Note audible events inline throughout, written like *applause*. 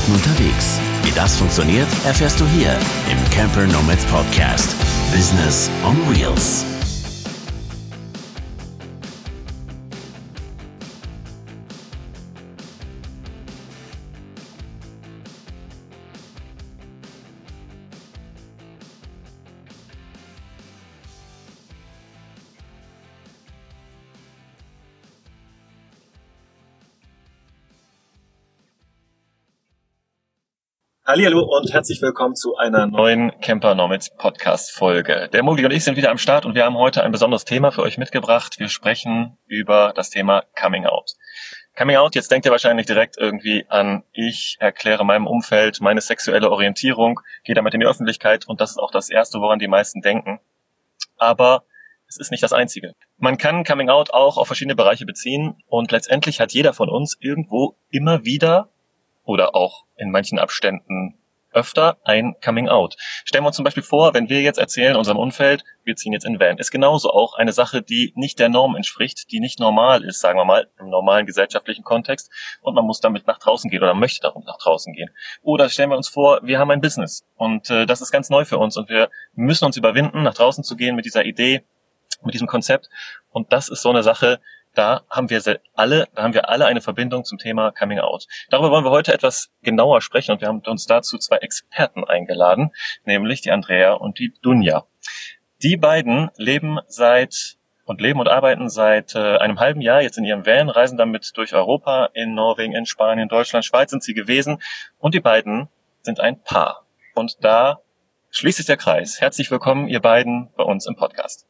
Arbeiten unterwegs. Wie das funktioniert, erfährst du hier im Camper Nomads Podcast. Business on Wheels. Hallo und herzlich willkommen zu einer neuen Camper Nomads Podcast Folge. Der Mogli und ich sind wieder am Start und wir haben heute ein besonderes Thema für euch mitgebracht. Wir sprechen über das Thema Coming Out. Coming Out, jetzt denkt ihr wahrscheinlich direkt irgendwie an, ich erkläre meinem Umfeld meine sexuelle Orientierung, gehe damit in die Öffentlichkeit und das ist auch das Erste, woran die meisten denken. Aber es ist nicht das Einzige. Man kann Coming Out auch auf verschiedene Bereiche beziehen und letztendlich hat jeder von uns irgendwo immer wieder oder auch in manchen Abständen öfter ein Coming Out. Stellen wir uns zum Beispiel vor, wenn wir jetzt erzählen unserem Umfeld, wir ziehen jetzt in Van, ist genauso auch eine Sache, die nicht der Norm entspricht, die nicht normal ist, sagen wir mal, im normalen gesellschaftlichen Kontext. Und man muss damit nach draußen gehen oder möchte darum nach draußen gehen. Oder stellen wir uns vor, wir haben ein Business. Und äh, das ist ganz neu für uns. Und wir müssen uns überwinden, nach draußen zu gehen mit dieser Idee, mit diesem Konzept. Und das ist so eine Sache, da haben wir alle, da haben wir alle eine Verbindung zum Thema Coming Out. Darüber wollen wir heute etwas genauer sprechen und wir haben uns dazu zwei Experten eingeladen, nämlich die Andrea und die Dunja. Die beiden leben seit und leben und arbeiten seit äh, einem halben Jahr jetzt in ihrem Van, reisen damit durch Europa, in Norwegen, in Spanien, Deutschland, Schweiz sind sie gewesen und die beiden sind ein Paar. Und da schließt sich der Kreis. Herzlich willkommen, ihr beiden, bei uns im Podcast.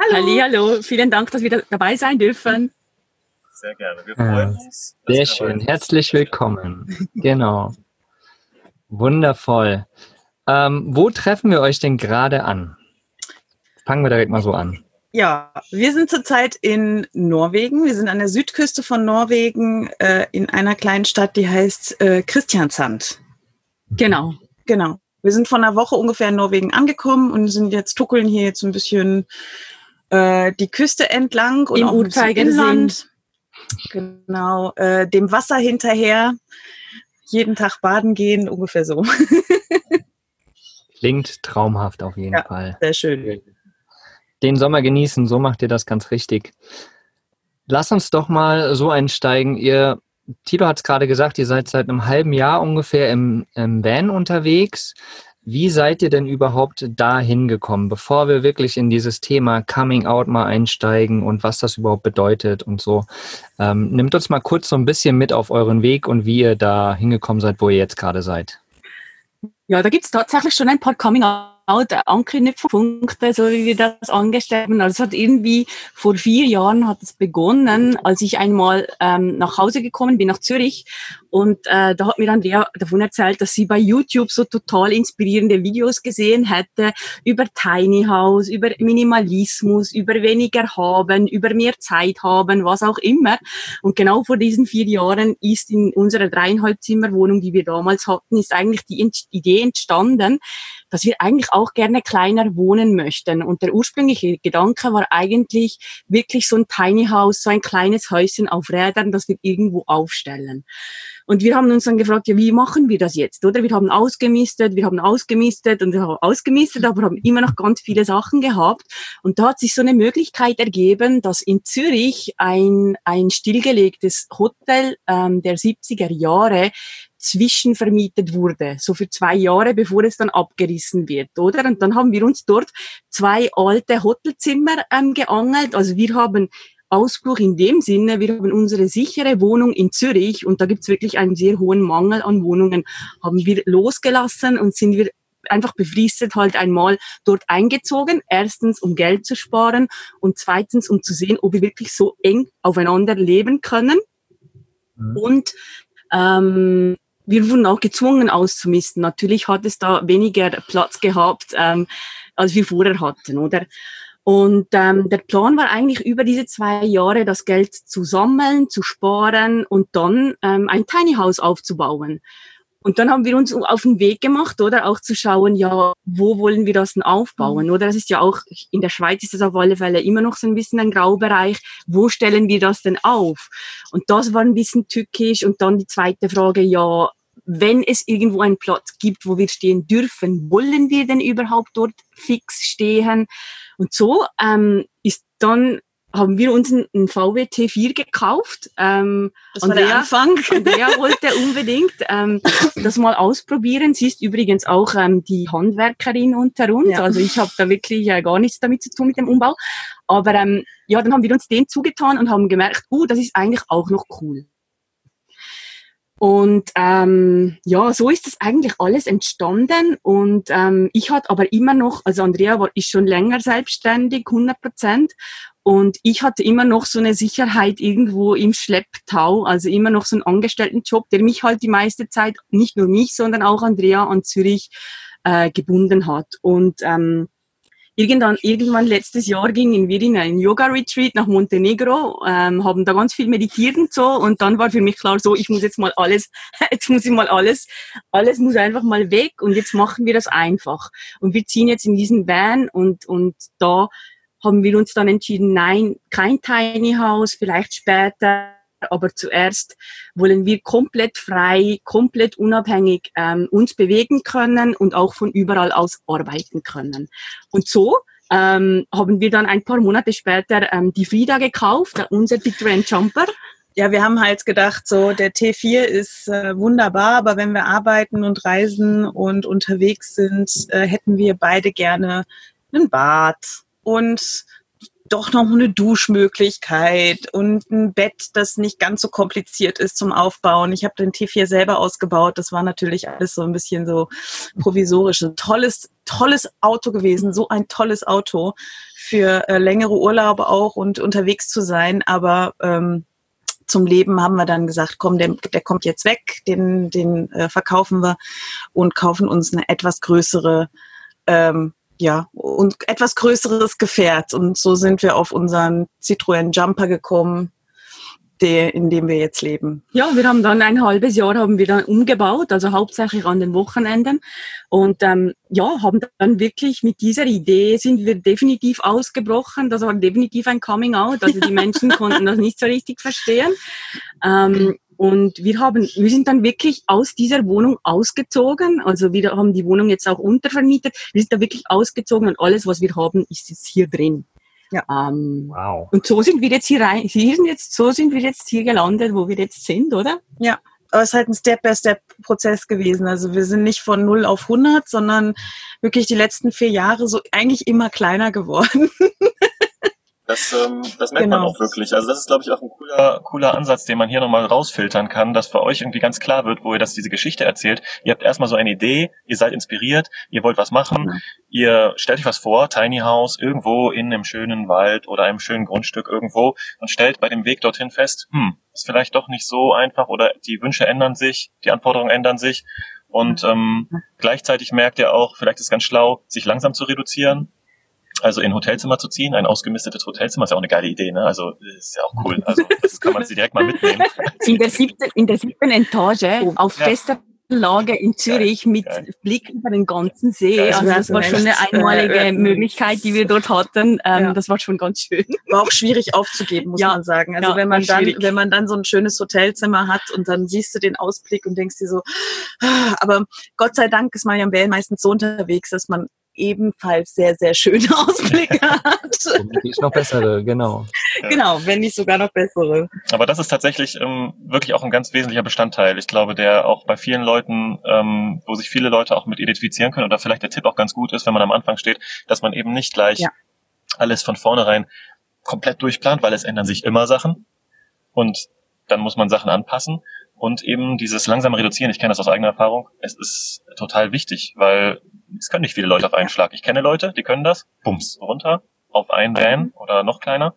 Hallo. hallo, vielen Dank, dass wir dabei sein dürfen. Sehr gerne, wir freuen uns. Sehr schön, herzlich willkommen. genau. Wundervoll. Ähm, wo treffen wir euch denn gerade an? Fangen wir direkt mal so an. Ja, wir sind zurzeit in Norwegen. Wir sind an der Südküste von Norwegen äh, in einer kleinen Stadt, die heißt äh, Christiansand. Genau, genau. Wir sind vor einer Woche ungefähr in Norwegen angekommen und sind jetzt tuckeln hier jetzt ein bisschen äh, die Küste entlang und Im auch Uhrzeigersinn. Genau, äh, dem Wasser hinterher, jeden Tag baden gehen, ungefähr so. Klingt traumhaft auf jeden ja, Fall. Sehr schön. Den Sommer genießen, so macht ihr das ganz richtig. Lass uns doch mal so einsteigen. Ihr, Tilo hat es gerade gesagt, ihr seid seit einem halben Jahr ungefähr im, im Van unterwegs. Wie seid ihr denn überhaupt da hingekommen, bevor wir wirklich in dieses Thema Coming Out mal einsteigen und was das überhaupt bedeutet und so? Ähm, nimmt uns mal kurz so ein bisschen mit auf euren Weg und wie ihr da hingekommen seid, wo ihr jetzt gerade seid. Ja, da gibt es tatsächlich schon ein paar Coming Out der Anknüpfpunkte, so wie wir das angestellt haben. Also es hat irgendwie vor vier Jahren hat es begonnen, als ich einmal ähm, nach Hause gekommen bin, nach Zürich. Und äh, da hat mir Andrea davon erzählt, dass sie bei YouTube so total inspirierende Videos gesehen hätte über Tiny House, über Minimalismus, über weniger haben, über mehr Zeit haben, was auch immer. Und genau vor diesen vier Jahren ist in unserer dreieinhalb Zimmerwohnung, die wir damals hatten, ist eigentlich die Idee entstanden, dass wir eigentlich auch gerne kleiner wohnen möchten. Und der ursprüngliche Gedanke war eigentlich wirklich so ein Tiny House, so ein kleines Häuschen auf Rädern, das wir irgendwo aufstellen. Und wir haben uns dann gefragt, ja, wie machen wir das jetzt, oder? Wir haben ausgemistet, wir haben ausgemistet und wir haben ausgemistet, aber haben immer noch ganz viele Sachen gehabt. Und da hat sich so eine Möglichkeit ergeben, dass in Zürich ein, ein stillgelegtes Hotel ähm, der 70er Jahre zwischenvermietet wurde, so für zwei Jahre, bevor es dann abgerissen wird, oder? Und dann haben wir uns dort zwei alte Hotelzimmer ähm, geangelt. Also wir haben Ausbruch in dem Sinne, wir haben unsere sichere Wohnung in Zürich und da gibt's wirklich einen sehr hohen Mangel an Wohnungen, haben wir losgelassen und sind wir einfach befristet halt einmal dort eingezogen. Erstens, um Geld zu sparen und zweitens, um zu sehen, ob wir wirklich so eng aufeinander leben können. Mhm. Und ähm, wir wurden auch gezwungen auszumisten. Natürlich hat es da weniger Platz gehabt, ähm, als wir vorher hatten, oder? Und ähm, der Plan war eigentlich über diese zwei Jahre das Geld zu sammeln, zu sparen und dann ähm, ein Tiny House aufzubauen. und dann haben wir uns auf den Weg gemacht, oder auch zu schauen, ja, wo wollen wir das denn aufbauen, mhm. oder? Das ist ja auch, in der Schweiz ist das auf alle Fälle immer noch so ein bisschen ein Graubereich. Wo stellen wir das denn auf? Und das war ein bisschen tückisch. Und dann die zweite Frage, ja, wenn es irgendwo einen Platz gibt, wo wir stehen dürfen, wollen wir denn überhaupt dort fix stehen? Und so ähm, ist dann haben wir uns einen VW T4 gekauft. Ähm, das Andrea, war der Anfang. *laughs* Andrea wollte unbedingt ähm, das mal ausprobieren. Sie ist übrigens auch ähm, die Handwerkerin unter uns. Ja. Also ich habe da wirklich äh, gar nichts damit zu tun mit dem Umbau. Aber ähm, ja, dann haben wir uns den zugetan und haben gemerkt, uh, das ist eigentlich auch noch cool. Und ähm, ja, so ist das eigentlich alles entstanden. Und ähm, ich hatte aber immer noch, also Andrea war, ist schon länger selbstständig, 100 Prozent. Und ich hatte immer noch so eine Sicherheit irgendwo im Schlepptau, also immer noch so einen Angestelltenjob, der mich halt die meiste Zeit, nicht nur mich, sondern auch Andrea an Zürich äh, gebunden hat. Und ähm, irgendwann, irgendwann letztes Jahr gingen wir in einen Yoga-Retreat nach Montenegro, ähm, haben da ganz viel meditiert und so. Und dann war für mich klar, so, ich muss jetzt mal alles, *laughs* jetzt muss ich mal alles, alles muss einfach mal weg und jetzt machen wir das einfach. Und wir ziehen jetzt in diesen Van und, und da haben wir uns dann entschieden, nein, kein Tiny House, vielleicht später aber zuerst wollen wir komplett frei, komplett unabhängig ähm, uns bewegen können und auch von überall aus arbeiten können. Und so ähm, haben wir dann ein paar Monate später ähm, die Frida gekauft, unser Citroen Jumper. Ja, wir haben halt gedacht, so der T4 ist äh, wunderbar, aber wenn wir arbeiten und reisen und unterwegs sind, äh, hätten wir beide gerne ein Bad und doch noch eine Duschmöglichkeit und ein Bett, das nicht ganz so kompliziert ist zum Aufbauen. Ich habe den T4 selber ausgebaut. Das war natürlich alles so ein bisschen so provisorisch. Ein tolles, tolles Auto gewesen. So ein tolles Auto für äh, längere Urlaube auch und unterwegs zu sein. Aber ähm, zum Leben haben wir dann gesagt, komm, der, der kommt jetzt weg, den, den äh, verkaufen wir und kaufen uns eine etwas größere ähm, ja, und etwas größeres Gefährt. Und so sind wir auf unseren Citroën Jumper gekommen, der, in dem wir jetzt leben. Ja, wir haben dann ein halbes Jahr haben wir dann umgebaut, also hauptsächlich an den Wochenenden. Und ähm, ja, haben dann wirklich mit dieser Idee sind wir definitiv ausgebrochen. Das war definitiv ein Coming Out. Also die *laughs* Menschen konnten das nicht so richtig verstehen. Ähm, und wir haben, wir sind dann wirklich aus dieser Wohnung ausgezogen. Also wir haben die Wohnung jetzt auch untervermietet. Wir sind da wirklich ausgezogen und alles, was wir haben, ist jetzt hier drin. Ja. Ähm, wow. Und so sind wir jetzt hier rein, hier sind jetzt, so sind wir jetzt hier gelandet, wo wir jetzt sind, oder? Ja. Aber es ist halt ein Step-by-Step-Prozess gewesen. Also wir sind nicht von 0 auf 100, sondern wirklich die letzten vier Jahre so eigentlich immer kleiner geworden. *laughs* Das, ähm, das merkt genau. man auch wirklich. Also das ist, glaube ich, auch ein cooler, cooler Ansatz, den man hier nochmal rausfiltern kann, dass für euch irgendwie ganz klar wird, wo ihr das diese Geschichte erzählt. Ihr habt erstmal so eine Idee, ihr seid inspiriert, ihr wollt was machen, mhm. ihr stellt euch was vor, Tiny House, irgendwo in einem schönen Wald oder einem schönen Grundstück irgendwo und stellt bei dem Weg dorthin fest, hm, ist vielleicht doch nicht so einfach oder die Wünsche ändern sich, die Anforderungen ändern sich. Und ähm, gleichzeitig merkt ihr auch, vielleicht ist es ganz schlau, sich langsam zu reduzieren, also in Hotelzimmer zu ziehen, ein ausgemistetes Hotelzimmer, ist ja auch eine geile Idee, ne? Also ist ja auch cool. Also das kann man sich direkt mal mitnehmen. *laughs* In der siebten, in der siebten Etage auf ja. bester Lage in Zürich geil, mit geil. Blick über den ganzen See. Geil, also das war schon eine einmalige äh, Möglichkeit, die wir dort hatten. Ähm, ja. Das war schon ganz schön. War auch schwierig aufzugeben, muss ja. man sagen. Also ja, wenn man dann, wenn man dann so ein schönes Hotelzimmer hat und dann siehst du den Ausblick und denkst dir so, ah, aber Gott sei Dank ist Marian Bell meistens so unterwegs, dass man ebenfalls sehr, sehr schöne *laughs* Ausblicke *laughs* hat. Womöglich noch bessere, genau. Genau, wenn nicht sogar noch bessere. Aber das ist tatsächlich ähm, wirklich auch ein ganz wesentlicher Bestandteil. Ich glaube, der auch bei vielen Leuten, ähm, wo sich viele Leute auch mit identifizieren können oder vielleicht der Tipp auch ganz gut ist, wenn man am Anfang steht, dass man eben nicht gleich ja. alles von vornherein komplett durchplant, weil es ändern sich immer Sachen und dann muss man Sachen anpassen und eben dieses langsame Reduzieren, ich kenne das aus eigener Erfahrung, es ist total wichtig, weil es können nicht viele Leute auf einen Schlag. Ich kenne Leute, die können das, bums, runter, auf einen Van oder noch kleiner.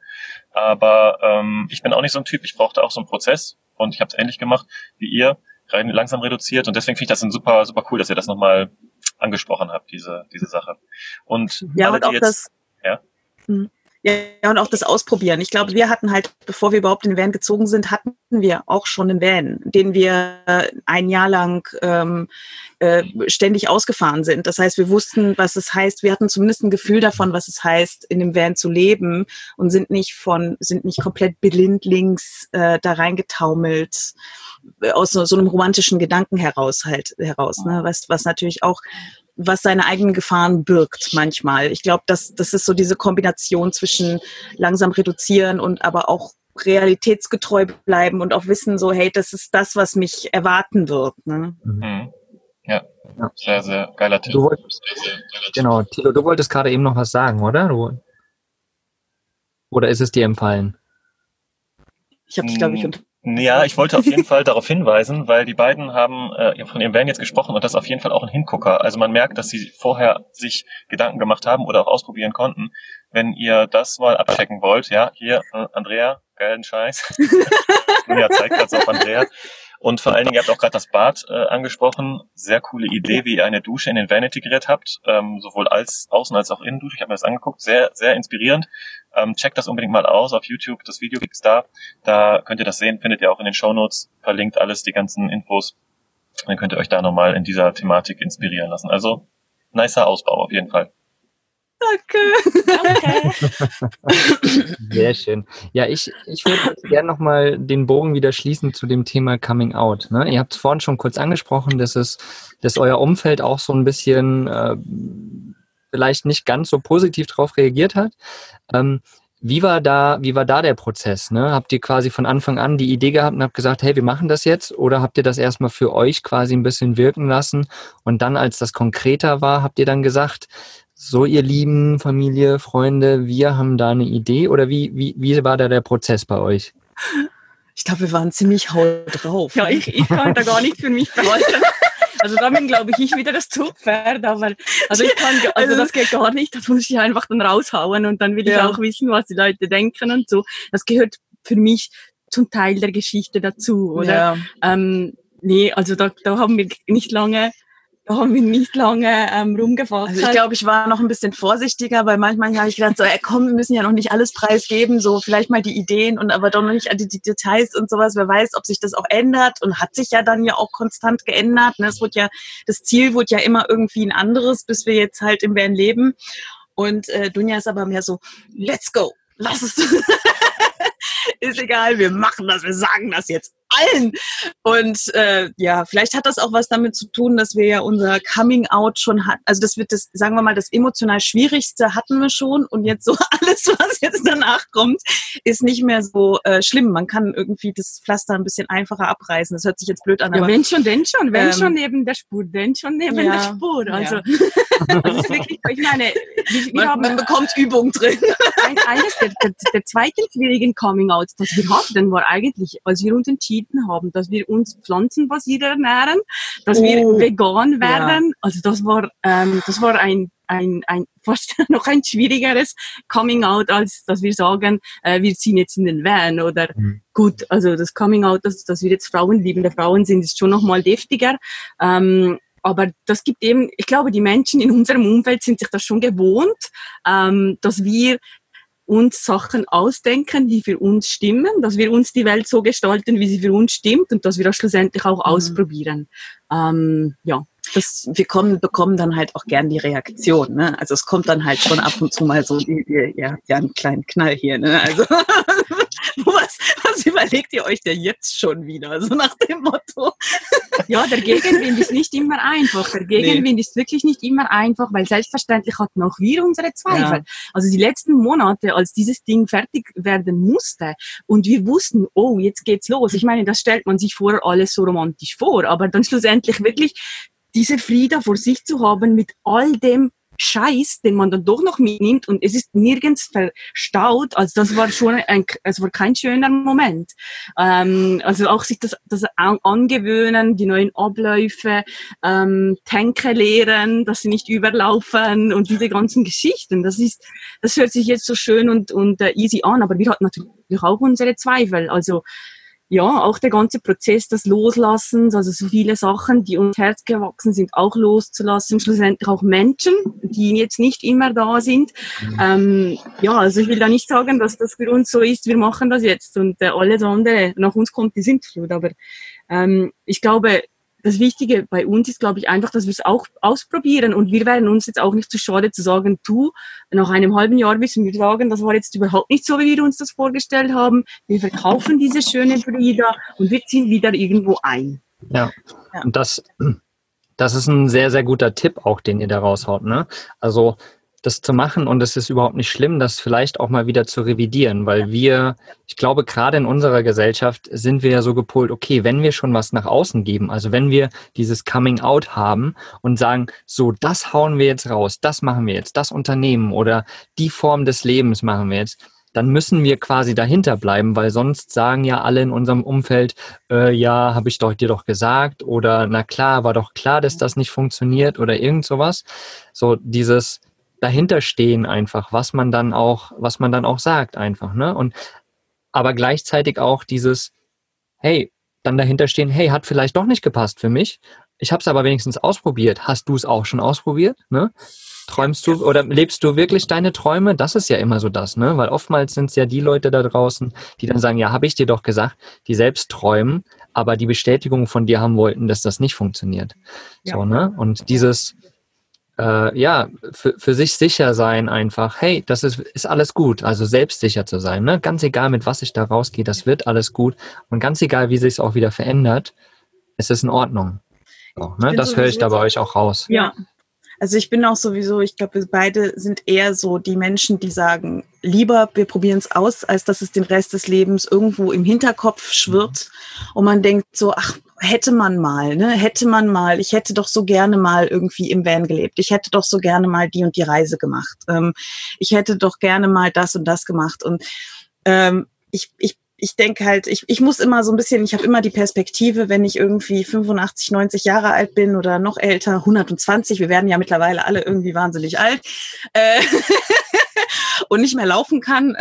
Aber ähm, ich bin auch nicht so ein Typ, ich brauchte auch so einen Prozess und ich habe es ähnlich gemacht wie ihr, rein langsam reduziert und deswegen finde ich das super, super cool, dass ihr das nochmal angesprochen habt, diese, diese Sache. Und ja, alle, und auch jetzt, das, ja? Hm. Ja, und auch das Ausprobieren. Ich glaube, wir hatten halt, bevor wir überhaupt in den Van gezogen sind, hatten wir auch schon einen Van, den wir ein Jahr lang ähm, äh, ständig ausgefahren sind. Das heißt, wir wussten, was es heißt. Wir hatten zumindest ein Gefühl davon, was es heißt, in dem Van zu leben und sind nicht von, sind nicht komplett blindlings äh, da reingetaumelt äh, aus so, so einem romantischen Gedanken heraus halt heraus, ne? was, was natürlich auch was seine eigenen Gefahren birgt manchmal. Ich glaube, das, das ist so diese Kombination zwischen langsam reduzieren und aber auch realitätsgetreu bleiben und auch wissen, so, hey, das ist das, was mich erwarten wird. Ne? Mhm. Ja. ja, sehr, sehr geiler Tipp. Wolltest, sehr, sehr geiler genau, Tilo, du wolltest gerade eben noch was sagen, oder? Du, oder ist es dir empfallen? Ich habe dich, glaube ich, unter ja, ich wollte auf jeden Fall darauf hinweisen, weil die beiden haben äh, von ihrem Van jetzt gesprochen und das ist auf jeden Fall auch ein Hingucker. Also man merkt, dass sie vorher sich Gedanken gemacht haben oder auch ausprobieren konnten. Wenn ihr das mal abchecken wollt, ja, hier, äh, Andrea, geilen Scheiß. *laughs* ja, zeigt das auf Andrea. Und vor allen Dingen, ihr habt auch gerade das Bad äh, angesprochen. Sehr coole Idee, wie ihr eine Dusche in den Van integriert habt, ähm, sowohl als Außen- als auch Innendusche. Ich habe mir das angeguckt, sehr, sehr inspirierend. Ähm, checkt das unbedingt mal aus auf YouTube. Das Video gibt's da. Da könnt ihr das sehen, findet ihr auch in den Show Notes. Verlinkt alles, die ganzen Infos. Dann könnt ihr euch da nochmal in dieser Thematik inspirieren lassen. Also, nicer Ausbau auf jeden Fall. Danke. Danke. Sehr schön. Ja, ich, ich würde gerne nochmal den Bogen wieder schließen zu dem Thema Coming Out. Ne? Ihr habt es vorhin schon kurz angesprochen, dass, es, dass euer Umfeld auch so ein bisschen äh, vielleicht nicht ganz so positiv darauf reagiert hat. Ähm, wie war da, wie war da der Prozess? Ne? Habt ihr quasi von Anfang an die Idee gehabt und habt gesagt, hey, wir machen das jetzt? Oder habt ihr das erstmal für euch quasi ein bisschen wirken lassen? Und dann, als das konkreter war, habt ihr dann gesagt, so ihr lieben Familie, Freunde, wir haben da eine Idee oder wie, wie, wie war da der Prozess bei euch? Ich glaube, wir waren ziemlich haut drauf. Ja, ich, ich kann da gar nicht für mich behalten. Also da bin, glaube ich, ich wieder das Zugpferd, aber also ich kann, also das geht gar nicht, das muss ich einfach dann raushauen und dann will ja. ich auch wissen, was die Leute denken und so. Das gehört für mich zum Teil der Geschichte dazu, oder? Ja. Ähm, nee, also da, da haben wir nicht lange da haben wir nicht lange ähm, rumgefasst. Also ich glaube, ich war noch ein bisschen vorsichtiger, weil manchmal habe ich gedacht, so, ey, komm, wir müssen ja noch nicht alles preisgeben, so vielleicht mal die Ideen und aber doch noch nicht die, die Details und sowas. Wer weiß, ob sich das auch ändert und hat sich ja dann ja auch konstant geändert. Ne? Es wird ja, das Ziel wurde ja immer irgendwie ein anderes, bis wir jetzt halt im Bern leben. Und äh, Dunja ist aber mehr so, let's go, lass es. *laughs* ist egal, wir machen das, wir sagen das jetzt allen. Und äh, ja, vielleicht hat das auch was damit zu tun, dass wir ja unser Coming Out schon hatten. Also das wird das, sagen wir mal, das emotional Schwierigste hatten wir schon. Und jetzt so *laughs* alles, was jetzt danach kommt, ist nicht mehr so äh, schlimm. Man kann irgendwie das Pflaster ein bisschen einfacher abreißen. Das hört sich jetzt blöd an. Ja, aber, wenn schon, denn schon. Wenn ähm, schon neben der Spur, denn schon neben ja, der Spur. Also ja. *laughs* das ist wirklich, ich meine, wir, wir man, man bekommt Übung drin. eines der, der, der zweiten schwierigen Coming Outs, das wir hatten, war eigentlich, als wir uns entschieden entschieden haben, dass wir uns pflanzenbasiert ernähren, dass oh. wir vegan werden. Ja. Also das war, ähm, das war ein ein, ein *laughs* fast noch ein schwierigeres Coming Out, als dass wir sagen, äh, wir ziehen jetzt in den Van oder mhm. gut, also das Coming Out, dass, dass wir jetzt Frauen lieben, der Frauen sind, ist schon noch mal deftiger. Ähm, aber das gibt eben, ich glaube, die Menschen in unserem Umfeld sind sich das schon gewohnt, ähm, dass wir uns Sachen ausdenken, die für uns stimmen, dass wir uns die Welt so gestalten, wie sie für uns stimmt und dass wir das schlussendlich auch mhm. ausprobieren. Ähm, ja. Das, wir kommen, bekommen dann halt auch gern die Reaktion. Ne? Also es kommt dann halt schon ab und zu mal so, ihr, ihr habt ja einen kleinen Knall hier. Ne? Also *laughs* was, was überlegt ihr euch denn jetzt schon wieder? So nach dem Motto. ja, der Gegenwind ist nicht immer einfach. Der Gegenwind nee. ist wirklich nicht immer einfach, weil selbstverständlich hatten auch wir unsere Zweifel. Ja. Also die letzten Monate, als dieses Ding fertig werden musste und wir wussten, oh, jetzt geht's los. Ich meine, das stellt man sich vorher alles so romantisch vor, aber dann schlussendlich wirklich diese Frieda vor sich zu haben mit all dem Scheiß, den man dann doch noch mitnimmt und es ist nirgends verstaut. Also das war schon ein, es war kein schöner Moment. Ähm, also auch sich das, das angewöhnen, die neuen Abläufe, ähm, Tänke leeren, dass sie nicht überlaufen und diese ganzen Geschichten. Das ist, das hört sich jetzt so schön und, und uh, easy an, aber wir hatten natürlich auch unsere Zweifel. Also ja, auch der ganze Prozess des Loslassens, also so viele Sachen, die uns Herz gewachsen sind, auch loszulassen, schlussendlich auch Menschen, die jetzt nicht immer da sind. Ähm, ja, also ich will da nicht sagen, dass das für uns so ist, wir machen das jetzt und äh, alles andere nach uns kommt die Sintflut, aber ähm, ich glaube, das Wichtige bei uns ist, glaube ich, einfach, dass wir es auch ausprobieren. Und wir werden uns jetzt auch nicht zu schade zu sagen, du, nach einem halben Jahr müssen wir sagen, das war jetzt überhaupt nicht so, wie wir uns das vorgestellt haben. Wir verkaufen diese schöne Brüder und wir ziehen wieder irgendwo ein. Ja, ja. und das, das ist ein sehr, sehr guter Tipp auch, den ihr da raushaut. Ne? Also das zu machen und es ist überhaupt nicht schlimm, das vielleicht auch mal wieder zu revidieren, weil wir, ich glaube, gerade in unserer Gesellschaft sind wir ja so gepolt, okay, wenn wir schon was nach außen geben, also wenn wir dieses Coming Out haben und sagen, so, das hauen wir jetzt raus, das machen wir jetzt, das Unternehmen oder die Form des Lebens machen wir jetzt, dann müssen wir quasi dahinter bleiben, weil sonst sagen ja alle in unserem Umfeld, äh, ja, habe ich doch dir doch gesagt oder na klar, war doch klar, dass das nicht funktioniert oder irgend sowas. So dieses, dahinter stehen einfach, was man dann auch, was man dann auch sagt einfach, ne? Und aber gleichzeitig auch dieses, hey, dann dahinter stehen, hey, hat vielleicht doch nicht gepasst für mich. Ich habe es aber wenigstens ausprobiert. Hast du es auch schon ausprobiert? Ne? Träumst du oder lebst du wirklich deine Träume? Das ist ja immer so das, ne? Weil oftmals sind es ja die Leute da draußen, die dann sagen, ja, habe ich dir doch gesagt, die selbst träumen, aber die Bestätigung von dir haben wollten, dass das nicht funktioniert. Ja. So, ne? Und dieses, äh, ja, für, für sich sicher sein einfach, hey, das ist, ist alles gut. Also selbstsicher zu sein. Ne? Ganz egal, mit was ich da rausgehe, das wird alles gut. Und ganz egal, wie sich es auch wieder verändert, es ist in Ordnung. Auch, ne? Das höre ich da bei euch auch raus. Ja, also ich bin auch sowieso, ich glaube, wir beide sind eher so die Menschen, die sagen, lieber wir probieren es aus, als dass es den Rest des Lebens irgendwo im Hinterkopf schwirrt mhm. und man denkt so, ach, hätte man mal, ne, hätte man mal, ich hätte doch so gerne mal irgendwie im Van gelebt, ich hätte doch so gerne mal die und die Reise gemacht, ähm, ich hätte doch gerne mal das und das gemacht. Und ähm, ich, ich ich denke halt, ich, ich muss immer so ein bisschen, ich habe immer die Perspektive, wenn ich irgendwie 85, 90 Jahre alt bin oder noch älter, 120, wir werden ja mittlerweile alle irgendwie wahnsinnig alt äh, *laughs* und nicht mehr laufen kann.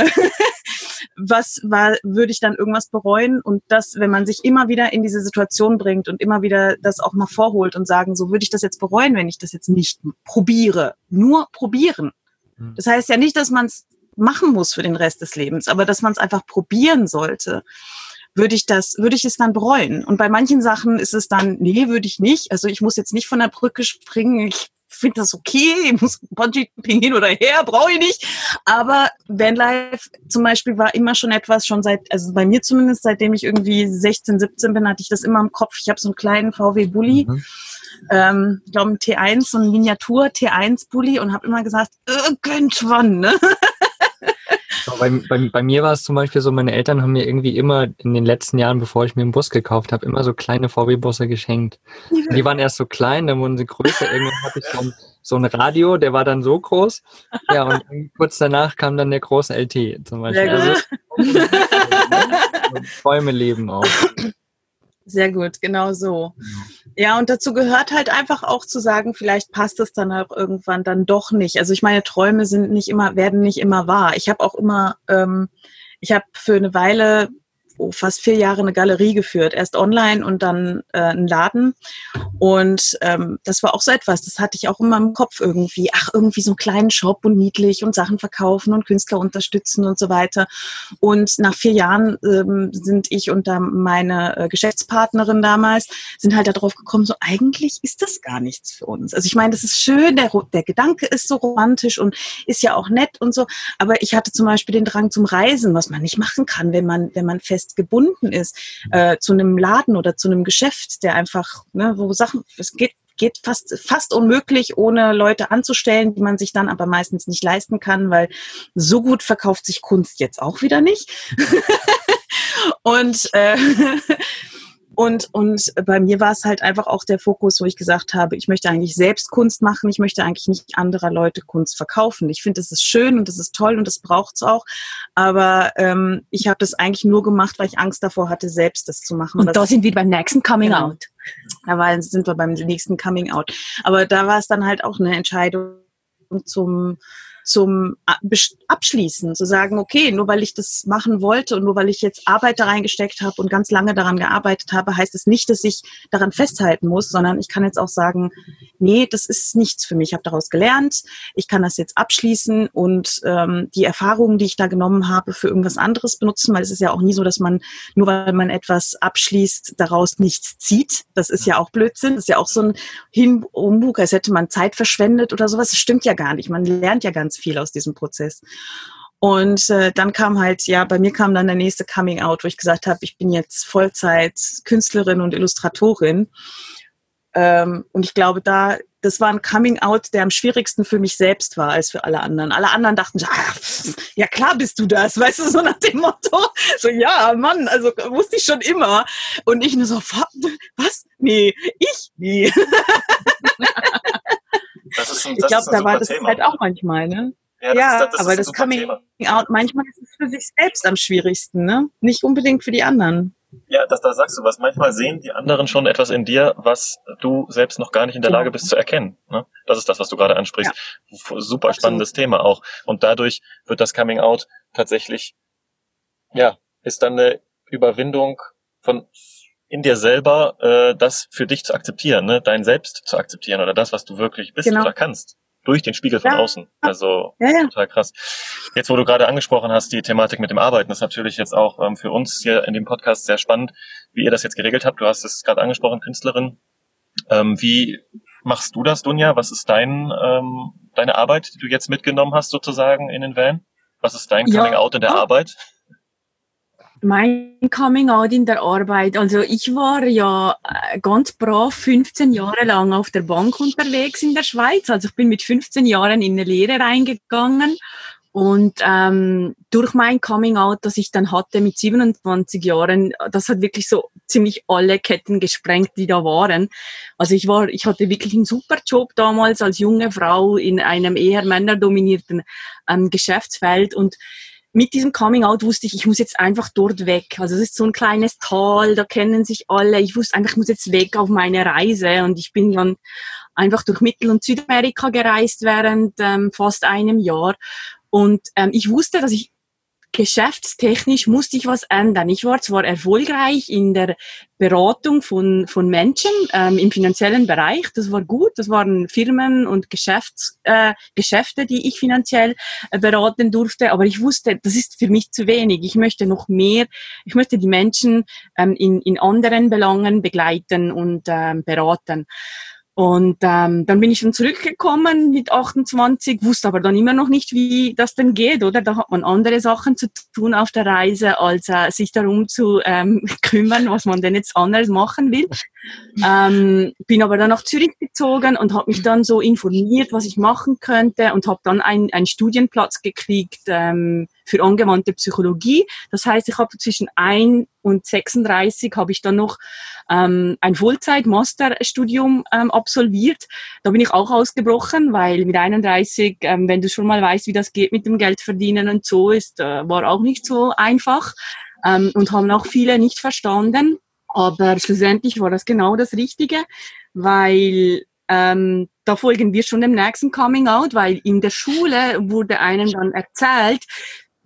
*laughs* was war, würde ich dann irgendwas bereuen? Und das, wenn man sich immer wieder in diese Situation bringt und immer wieder das auch mal vorholt und sagen, so würde ich das jetzt bereuen, wenn ich das jetzt nicht probiere. Nur probieren. Hm. Das heißt ja nicht, dass man es machen muss für den Rest des Lebens, aber dass man es einfach probieren sollte, würde ich das, würde ich es dann bereuen. Und bei manchen Sachen ist es dann, nee, würde ich nicht. Also ich muss jetzt nicht von der Brücke springen. Ich finde das okay. Ich muss Bungee-Jumping hin oder her, brauche ich nicht. Aber Vanlife zum Beispiel war immer schon etwas, schon seit, also bei mir zumindest, seitdem ich irgendwie 16, 17 bin, hatte ich das immer im Kopf. Ich habe so einen kleinen VW-Bully. Mhm ähm, ich glaube, ein T1, so ein Miniatur T1-Bully und habe immer gesagt, irgendwann, ne? *laughs* bei, bei, bei, mir war es zum Beispiel so, meine Eltern haben mir irgendwie immer in den letzten Jahren, bevor ich mir einen Bus gekauft habe, immer so kleine VW-Busse geschenkt. Und die waren erst so klein, dann wurden sie größer. Irgendwann hatte ich so ein, so ein Radio, der war dann so groß. Ja, und kurz danach kam dann der große LT zum Beispiel. Also, Träume leben auch. Sehr gut, genau so. Ja, und dazu gehört halt einfach auch zu sagen, vielleicht passt es dann auch irgendwann dann doch nicht. Also ich meine, Träume sind nicht immer, werden nicht immer wahr. Ich habe auch immer, ähm, ich habe für eine Weile fast vier Jahre eine Galerie geführt, erst online und dann äh, einen Laden. Und ähm, das war auch so etwas, das hatte ich auch immer im Kopf irgendwie. Ach, irgendwie so einen kleinen Shop und niedlich und Sachen verkaufen und Künstler unterstützen und so weiter. Und nach vier Jahren ähm, sind ich und meine äh, Geschäftspartnerin damals, sind halt darauf gekommen, so eigentlich ist das gar nichts für uns. Also ich meine, das ist schön, der, der Gedanke ist so romantisch und ist ja auch nett und so. Aber ich hatte zum Beispiel den Drang zum Reisen, was man nicht machen kann, wenn man, wenn man fest gebunden ist äh, zu einem Laden oder zu einem Geschäft, der einfach, ne, wo Sachen, es geht geht fast, fast unmöglich, ohne Leute anzustellen, die man sich dann aber meistens nicht leisten kann, weil so gut verkauft sich Kunst jetzt auch wieder nicht. *laughs* und äh, *laughs* und, und bei mir war es halt einfach auch der Fokus, wo ich gesagt habe, ich möchte eigentlich selbst Kunst machen, ich möchte eigentlich nicht anderer Leute Kunst verkaufen. Ich finde, das ist schön und das ist toll und das braucht es auch. Aber ähm, ich habe das eigentlich nur gemacht, weil ich Angst davor hatte, selbst das zu machen. Und da sind wir beim nächsten Coming genau. Out. Da war, sind wir beim nächsten Coming Out. Aber da war es dann halt auch eine Entscheidung zum zum Abschließen, zu sagen, okay, nur weil ich das machen wollte und nur weil ich jetzt Arbeit da reingesteckt habe und ganz lange daran gearbeitet habe, heißt es nicht, dass ich daran festhalten muss, sondern ich kann jetzt auch sagen, nee, das ist nichts für mich. Ich habe daraus gelernt, ich kann das jetzt abschließen und ähm, die Erfahrungen, die ich da genommen habe, für irgendwas anderes benutzen, weil es ist ja auch nie so, dass man nur weil man etwas abschließt, daraus nichts zieht. Das ist ja auch Blödsinn. Das ist ja auch so ein Hinbug, als hätte man Zeit verschwendet oder sowas. Das stimmt ja gar nicht. Man lernt ja ganz viel aus diesem Prozess. Und äh, dann kam halt, ja, bei mir kam dann der nächste Coming Out, wo ich gesagt habe, ich bin jetzt Vollzeit Künstlerin und Illustratorin. Ähm, und ich glaube, da, das war ein Coming Out, der am schwierigsten für mich selbst war als für alle anderen. Alle anderen dachten, ah, ja klar bist du das, weißt du, so nach dem Motto. So, ja, Mann, also wusste ich schon immer. Und ich nur so, was? Nee, ich? Nee. *laughs* Das ist ein, das ich glaube, da war das Thema. halt auch manchmal, ne? Ja, das ja ist, das aber das Coming Thema. Out, manchmal ist es für sich selbst am schwierigsten, ne? Nicht unbedingt für die anderen. Ja, das, da sagst du was. Manchmal sehen die anderen schon etwas in dir, was du selbst noch gar nicht in der Lage bist zu erkennen. Ne? Das ist das, was du gerade ansprichst. Ja. Super Absolut. spannendes Thema auch. Und dadurch wird das Coming Out tatsächlich, ja, ist dann eine Überwindung von in dir selber, äh, das für dich zu akzeptieren, ne? dein Selbst zu akzeptieren oder das, was du wirklich bist genau. oder kannst durch den Spiegel von ja. außen. Also ja, ja. total krass. Jetzt, wo du gerade angesprochen hast, die Thematik mit dem Arbeiten, ist natürlich jetzt auch ähm, für uns hier in dem Podcast sehr spannend, wie ihr das jetzt geregelt habt. Du hast es gerade angesprochen, Künstlerin. Ähm, wie machst du das, Dunja? Was ist dein, ähm, deine Arbeit, die du jetzt mitgenommen hast sozusagen in den Van? Was ist dein Coming Out in der Arbeit? Mein Coming Out in der Arbeit. Also ich war ja äh, ganz brav 15 Jahre lang auf der Bank unterwegs in der Schweiz. Also ich bin mit 15 Jahren in eine Lehre reingegangen und ähm, durch mein Coming Out, das ich dann hatte mit 27 Jahren, das hat wirklich so ziemlich alle Ketten gesprengt, die da waren. Also ich war, ich hatte wirklich einen super Job damals als junge Frau in einem eher männerdominierten ähm, Geschäftsfeld und mit diesem Coming Out wusste ich, ich muss jetzt einfach dort weg. Also es ist so ein kleines Tal, da kennen sich alle. Ich wusste einfach, ich muss jetzt weg auf meine Reise und ich bin dann einfach durch Mittel- und Südamerika gereist während ähm, fast einem Jahr. Und ähm, ich wusste, dass ich geschäftstechnisch musste ich was ändern. Ich war zwar erfolgreich in der Beratung von, von Menschen ähm, im finanziellen Bereich, das war gut, das waren Firmen und Geschäfts, äh, Geschäfte, die ich finanziell äh, beraten durfte, aber ich wusste, das ist für mich zu wenig. Ich möchte noch mehr, ich möchte die Menschen ähm, in, in anderen Belangen begleiten und ähm, beraten. Und ähm, dann bin ich schon zurückgekommen mit 28, wusste aber dann immer noch nicht, wie das denn geht, oder? Da hat man andere Sachen zu tun auf der Reise, als äh, sich darum zu ähm, *laughs* kümmern, was man denn jetzt anderes machen will. Ähm, bin aber dann nach Zürich gezogen und habe mich dann so informiert, was ich machen könnte und habe dann einen Studienplatz gekriegt ähm, für angewandte Psychologie. Das heißt, ich habe zwischen 1 und 36 habe ich dann noch ähm, ein Vollzeit-Masterstudium ähm, absolviert. Da bin ich auch ausgebrochen, weil mit 31, ähm, wenn du schon mal weißt, wie das geht mit dem Geld verdienen und so, ist äh, war auch nicht so einfach ähm, und haben auch viele nicht verstanden. Aber schlussendlich war das genau das Richtige, weil ähm, da folgen wir schon dem nächsten Coming Out, weil in der Schule wurde einem dann erzählt,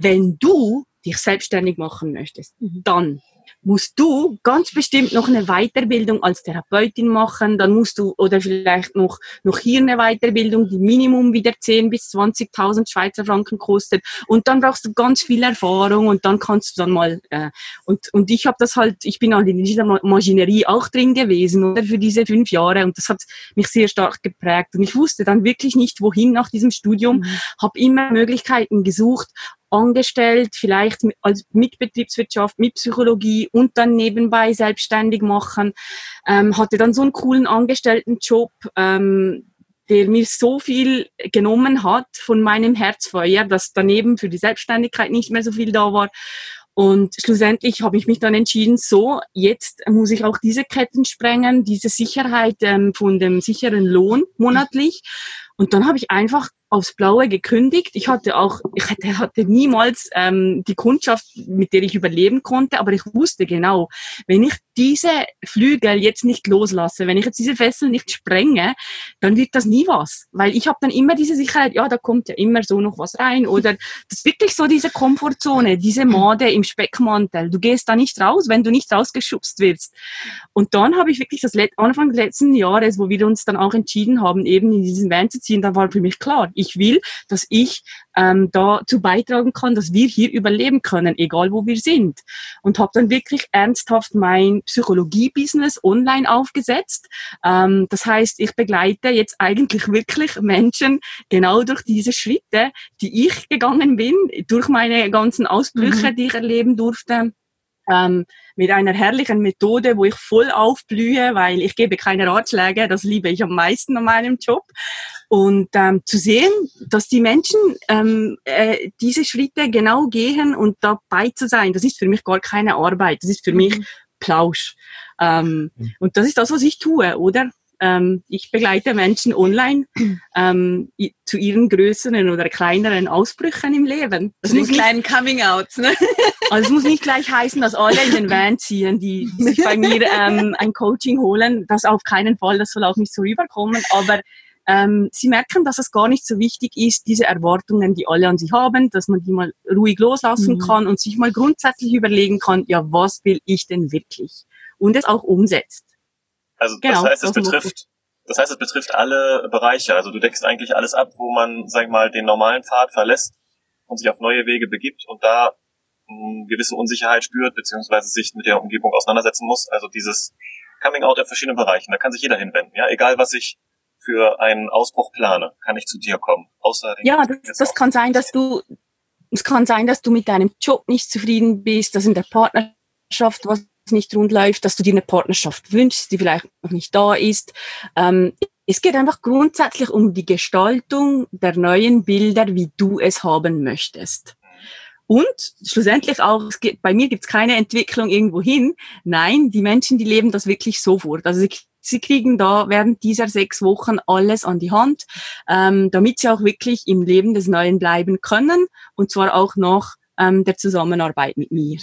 wenn du dich selbstständig machen möchtest, mhm. dann musst du ganz bestimmt noch eine Weiterbildung als Therapeutin machen, dann musst du oder vielleicht noch, noch hier eine Weiterbildung, die Minimum wieder 10 bis 20.000 Schweizer Franken kostet. Und dann brauchst du ganz viel Erfahrung und dann kannst du dann mal äh, und, und ich habe das halt, ich bin halt in dieser Maschinerie auch drin gewesen oder für diese fünf Jahre. Und das hat mich sehr stark geprägt. Und ich wusste dann wirklich nicht, wohin nach diesem Studium, mhm. habe immer Möglichkeiten gesucht, angestellt, vielleicht als mit Betriebswirtschaft, mit Psychologie und dann nebenbei selbstständig machen. Ähm, hatte dann so einen coolen Angestelltenjob, ähm, der mir so viel genommen hat von meinem Herzfeuer, dass daneben für die Selbstständigkeit nicht mehr so viel da war. Und schlussendlich habe ich mich dann entschieden, so, jetzt muss ich auch diese Ketten sprengen, diese Sicherheit ähm, von dem sicheren Lohn monatlich. Und dann habe ich einfach aufs Blaue gekündigt. Ich hatte auch, ich hatte, hatte niemals ähm, die Kundschaft, mit der ich überleben konnte, aber ich wusste genau, wenn ich diese Flügel jetzt nicht loslasse, wenn ich jetzt diese Fesseln nicht sprenge, dann wird das nie was. Weil ich habe dann immer diese Sicherheit, ja, da kommt ja immer so noch was rein. Oder *laughs* das ist wirklich so diese Komfortzone, diese Mode im Speckmantel. Du gehst da nicht raus, wenn du nicht rausgeschubst wirst. Und dann habe ich wirklich das Let Anfang des letzten Jahres, wo wir uns dann auch entschieden haben, eben in diesen Van zu ziehen, da war für mich klar, ich will, dass ich ähm, dazu beitragen kann, dass wir hier überleben können, egal wo wir sind. Und habe dann wirklich ernsthaft mein Psychologie-Business online aufgesetzt. Ähm, das heißt, ich begleite jetzt eigentlich wirklich Menschen genau durch diese Schritte, die ich gegangen bin, durch meine ganzen Ausbrüche, mhm. die ich erleben durfte ähm, mit einer herrlichen Methode, wo ich voll aufblühe, weil ich gebe keine Ratschläge, das liebe ich am meisten an meinem Job. Und ähm, zu sehen, dass die Menschen ähm, äh, diese Schritte genau gehen und dabei zu sein, das ist für mich gar keine Arbeit, das ist für mich mhm. Plausch. Ähm, mhm. Und das ist das, was ich tue, oder? Ähm, ich begleite Menschen online *clears throat* ähm, zu ihren größeren oder kleineren Ausbrüchen im Leben. Das zu den kleinen Coming-outs, ne? *laughs* Also es muss nicht gleich heißen, dass alle in den Van ziehen, die, die sich bei mir ähm, ein Coaching holen. Das auf keinen Fall, das soll auch nicht so rüberkommen. Aber ähm, sie merken, dass es gar nicht so wichtig ist, diese Erwartungen, die alle an sich haben, dass man die mal ruhig loslassen mhm. kann und sich mal grundsätzlich überlegen kann, ja, was will ich denn wirklich? Und es auch umsetzt. Also genau, das heißt, es betrifft, das heißt, es betrifft alle Bereiche. Also du deckst eigentlich alles ab, wo man, sag ich mal, den normalen Pfad verlässt und sich auf neue Wege begibt und da eine gewisse Unsicherheit spürt, beziehungsweise sich mit der Umgebung auseinandersetzen muss. Also dieses Coming Out in verschiedenen Bereichen, da kann sich jeder hinwenden. Ja, egal was ich für einen Ausbruch plane, kann ich zu dir kommen. Außer ja, das, das kann sein, dass du es kann sein, dass du mit deinem Job nicht zufrieden bist, dass in der Partnerschaft was nicht rund läuft, dass du dir eine Partnerschaft wünschst, die vielleicht noch nicht da ist. Ähm, es geht einfach grundsätzlich um die Gestaltung der neuen Bilder, wie du es haben möchtest. Und schlussendlich auch, es gibt, bei mir gibt es keine Entwicklung irgendwo hin. Nein, die Menschen, die leben das wirklich sofort. Also sie, sie kriegen da während dieser sechs Wochen alles an die Hand, ähm, damit sie auch wirklich im Leben des Neuen bleiben können. Und zwar auch nach ähm, der Zusammenarbeit mit mir.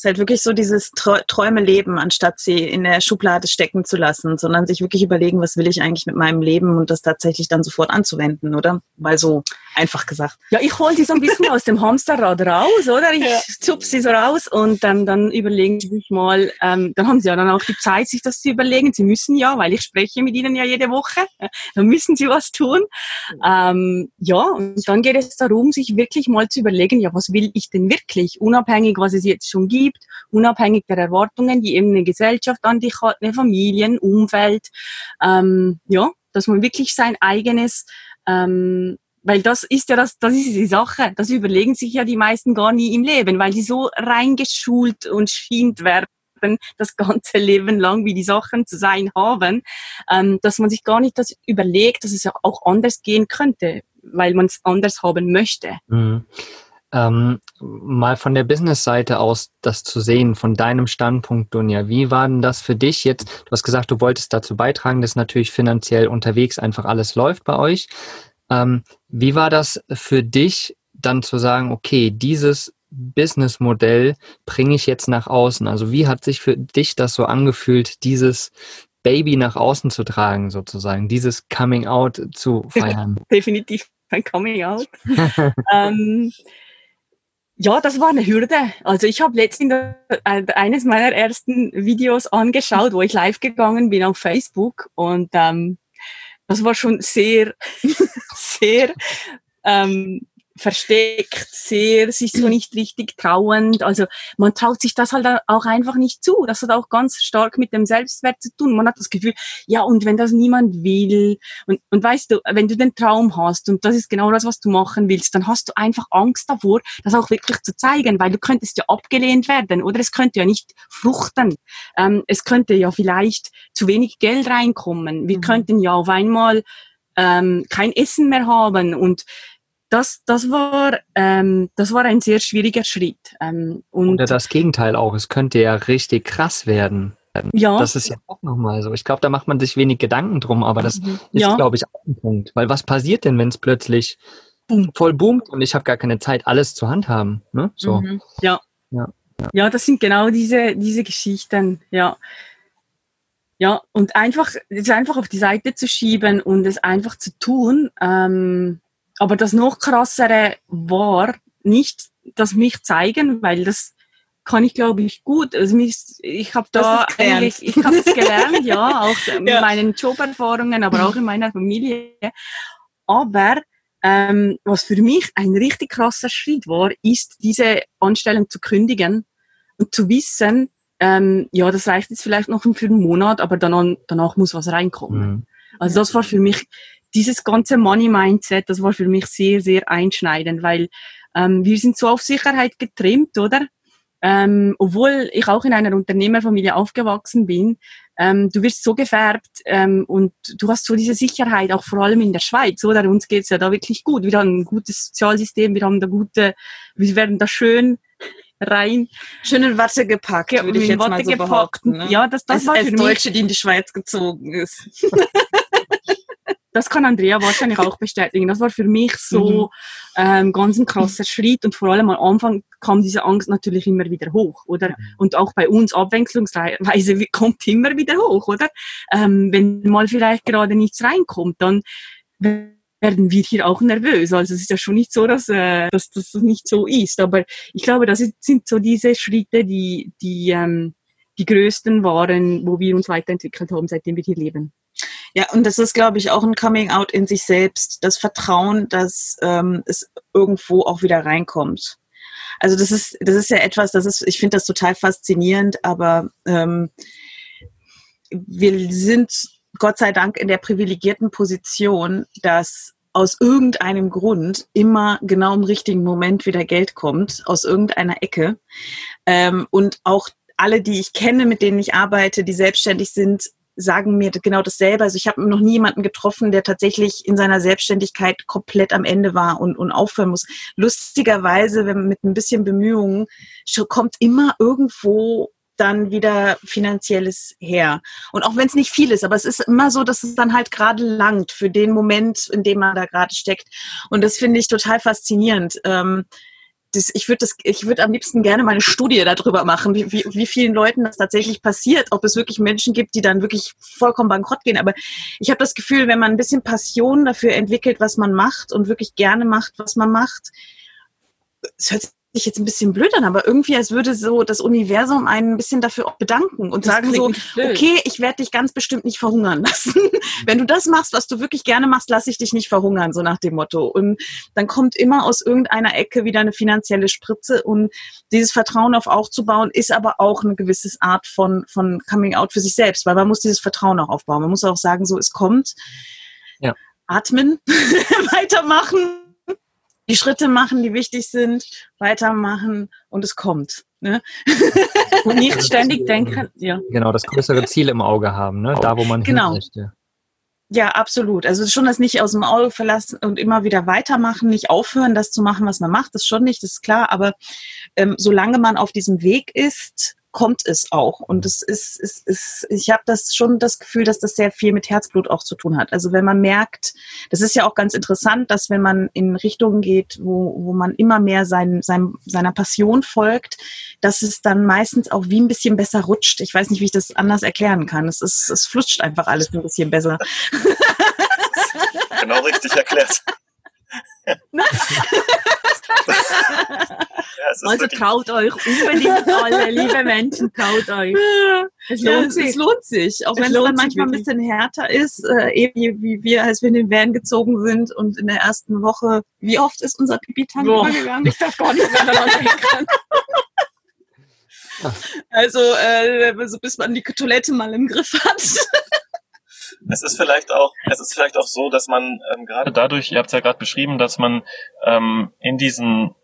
Es ist halt wirklich so dieses Träume leben, anstatt sie in der Schublade stecken zu lassen, sondern sich wirklich überlegen, was will ich eigentlich mit meinem Leben und das tatsächlich dann sofort anzuwenden, oder? Mal so einfach gesagt. Ja, ich hole sie so ein bisschen aus dem Hamsterrad raus, oder? Ich ja. schub sie so raus und ähm, dann überlegen sie sich mal, ähm, dann haben sie ja dann auch die Zeit, sich das zu überlegen. Sie müssen ja, weil ich spreche mit ihnen ja jede Woche, *laughs* dann müssen sie was tun. Ähm, ja, und dann geht es darum, sich wirklich mal zu überlegen, ja, was will ich denn wirklich, unabhängig, was es jetzt schon gibt gibt, unabhängig der Erwartungen, die eine Gesellschaft an dich hat, eine Familie, ein Umfeld. Ähm, ja, dass man wirklich sein eigenes ähm, weil das ist ja das, das ist die Sache. Das überlegen sich ja die meisten gar nie im Leben, weil sie so reingeschult und schient werden das ganze Leben lang, wie die Sachen zu sein haben, ähm, dass man sich gar nicht das überlegt, dass es ja auch anders gehen könnte, weil man es anders haben möchte. Mhm ähm, mal von der Business-Seite aus das zu sehen, von deinem Standpunkt, Dunja. Wie war denn das für dich jetzt? Du hast gesagt, du wolltest dazu beitragen, dass natürlich finanziell unterwegs einfach alles läuft bei euch. Ähm, wie war das für dich, dann zu sagen, okay, dieses Businessmodell bringe ich jetzt nach außen? Also wie hat sich für dich das so angefühlt, dieses Baby nach außen zu tragen, sozusagen, dieses Coming Out zu *laughs* feiern? Definitiv ein Coming Out. *laughs* ähm, ja, das war eine Hürde. Also ich habe letztens äh, eines meiner ersten Videos angeschaut, wo ich live gegangen bin auf Facebook und ähm, das war schon sehr, *laughs* sehr ähm, versteckt, sehr, sich so nicht richtig trauend. Also man traut sich das halt auch einfach nicht zu. Das hat auch ganz stark mit dem Selbstwert zu tun. Man hat das Gefühl, ja, und wenn das niemand will, und, und weißt du, wenn du den Traum hast und das ist genau das, was du machen willst, dann hast du einfach Angst davor, das auch wirklich zu zeigen, weil du könntest ja abgelehnt werden oder es könnte ja nicht fruchten. Ähm, es könnte ja vielleicht zu wenig Geld reinkommen. Wir mhm. könnten ja auf einmal ähm, kein Essen mehr haben und das, das, war, ähm, das war ein sehr schwieriger Schritt. Ähm, und Oder das Gegenteil auch. Es könnte ja richtig krass werden. Ja. Das ist ja auch nochmal so. Ich glaube, da macht man sich wenig Gedanken drum, aber das mhm. ist, ja. glaube ich, auch ein Punkt. Weil was passiert denn, wenn es plötzlich Boom. voll boomt und ich habe gar keine Zeit, alles zur Hand haben? Ne? So. Mhm. Ja. ja. Ja, das sind genau diese, diese Geschichten, ja. Ja, und einfach, es einfach auf die Seite zu schieben und es einfach zu tun. Ähm, aber das noch krassere war nicht das mich zeigen, weil das kann ich glaube ich gut. Also mich, ich habe da eigentlich, ich habe es *laughs* gelernt, ja, auch ja. mit meinen Joberfahrungen, aber auch in meiner Familie. Aber ähm, was für mich ein richtig krasser Schritt war, ist diese Anstellung zu kündigen und zu wissen, ähm, ja, das reicht jetzt vielleicht noch für einen Monat, aber dann, danach muss was reinkommen. Mhm. Also das war für mich, dieses ganze Money-Mindset, das war für mich sehr, sehr einschneidend, weil ähm, wir sind so auf Sicherheit getrimmt, oder? Ähm, obwohl ich auch in einer Unternehmerfamilie aufgewachsen bin, ähm, du wirst so gefärbt ähm, und du hast so diese Sicherheit, auch vor allem in der Schweiz, oder? Uns geht's ja da wirklich gut. Wir haben ein gutes Sozialsystem, wir haben da gute, wir werden da schön rein. Schön in Watte gepackt, ja, würde ich jetzt Watte mal so gepackt. behaupten. Ne? Ja, das, das als, war für als mich, Deutsche, die in die Schweiz gezogen ist. *laughs* das kann Andrea wahrscheinlich *laughs* auch bestätigen. Das war für mich so mhm. ähm, ganz ein krasser Schritt und vor allem am Anfang kam diese Angst natürlich immer wieder hoch, oder? Mhm. Und auch bei uns abwechslungsweise *laughs* kommt immer wieder hoch, oder? Ähm, wenn mal vielleicht gerade nichts reinkommt, dann werden wir hier auch nervös. Also es ist ja schon nicht so, dass, äh, dass, dass das nicht so ist. Aber ich glaube, das sind so diese Schritte, die, die, ähm, die größten waren, wo wir uns weiterentwickelt haben, seitdem wir hier leben. Ja, und das ist, glaube ich, auch ein Coming Out in sich selbst. Das Vertrauen, dass ähm, es irgendwo auch wieder reinkommt. Also das ist, das ist ja etwas, das ist, ich finde das total faszinierend, aber ähm, wir sind Gott sei Dank in der privilegierten Position, dass aus irgendeinem Grund immer genau im richtigen Moment wieder Geld kommt, aus irgendeiner Ecke. Ähm, und auch alle, die ich kenne, mit denen ich arbeite, die selbstständig sind, sagen mir genau dasselbe. Also ich habe noch nie jemanden getroffen, der tatsächlich in seiner Selbstständigkeit komplett am Ende war und, und aufhören muss. Lustigerweise, wenn man mit ein bisschen Bemühungen kommt immer irgendwo dann wieder finanzielles her. Und auch wenn es nicht viel ist, aber es ist immer so, dass es dann halt gerade langt für den Moment, in dem man da gerade steckt. Und das finde ich total faszinierend. Ähm, das, ich würde das, am liebsten gerne mal eine Studie darüber machen, wie, wie, wie vielen Leuten das tatsächlich passiert, ob es wirklich Menschen gibt, die dann wirklich vollkommen bankrott gehen. Aber ich habe das Gefühl, wenn man ein bisschen Passion dafür entwickelt, was man macht und wirklich gerne macht, was man macht, es hört sich jetzt ein bisschen blöd an, aber irgendwie als würde so das Universum einen ein bisschen dafür bedanken und das sagen so, okay, ich werde dich ganz bestimmt nicht verhungern *laughs* lassen. Wenn du das machst, was du wirklich gerne machst, lasse ich dich nicht verhungern, so nach dem Motto. Und dann kommt immer aus irgendeiner Ecke wieder eine finanzielle Spritze und dieses Vertrauen auf aufzubauen ist aber auch eine gewisse Art von, von Coming Out für sich selbst, weil man muss dieses Vertrauen auch aufbauen. Man muss auch sagen, so, es kommt. Ja. Atmen, *laughs* weitermachen, die Schritte machen, die wichtig sind, weitermachen und es kommt. Ne? *laughs* und nicht ständig denken. Ja. Genau, das größere Ziel im Auge haben, ne? da wo man genau. hin möchte. Ja, absolut. Also schon das nicht aus dem Auge verlassen und immer wieder weitermachen, nicht aufhören, das zu machen, was man macht, das schon nicht, das ist klar. Aber ähm, solange man auf diesem Weg ist, kommt es auch. Und es ist, ist, ist ich habe das schon das Gefühl, dass das sehr viel mit Herzblut auch zu tun hat. Also wenn man merkt, das ist ja auch ganz interessant, dass wenn man in Richtungen geht, wo, wo man immer mehr sein, sein, seiner Passion folgt, dass es dann meistens auch wie ein bisschen besser rutscht. Ich weiß nicht, wie ich das anders erklären kann. Es, ist, es flutscht einfach alles ein bisschen besser. *laughs* genau richtig erklärt. *laughs* Ja, also traut euch unbedingt alle, *laughs* liebe Menschen, traut euch. Es lohnt ja, sich. Es lohnt sich. Auch wenn es dann manchmal ein bisschen härter ist, äh, eben wie wir, als wir in den Van gezogen sind und in der ersten Woche, wie oft ist unser Pipi-Tank übergegangen? Ich darf gar nicht mehr daran *laughs* denken. Also, äh, so bis man die Toilette mal im Griff hat. Es ist vielleicht auch, es ist vielleicht auch so, dass man ähm, gerade dadurch, ihr habt es ja gerade beschrieben, dass man ähm, in diesen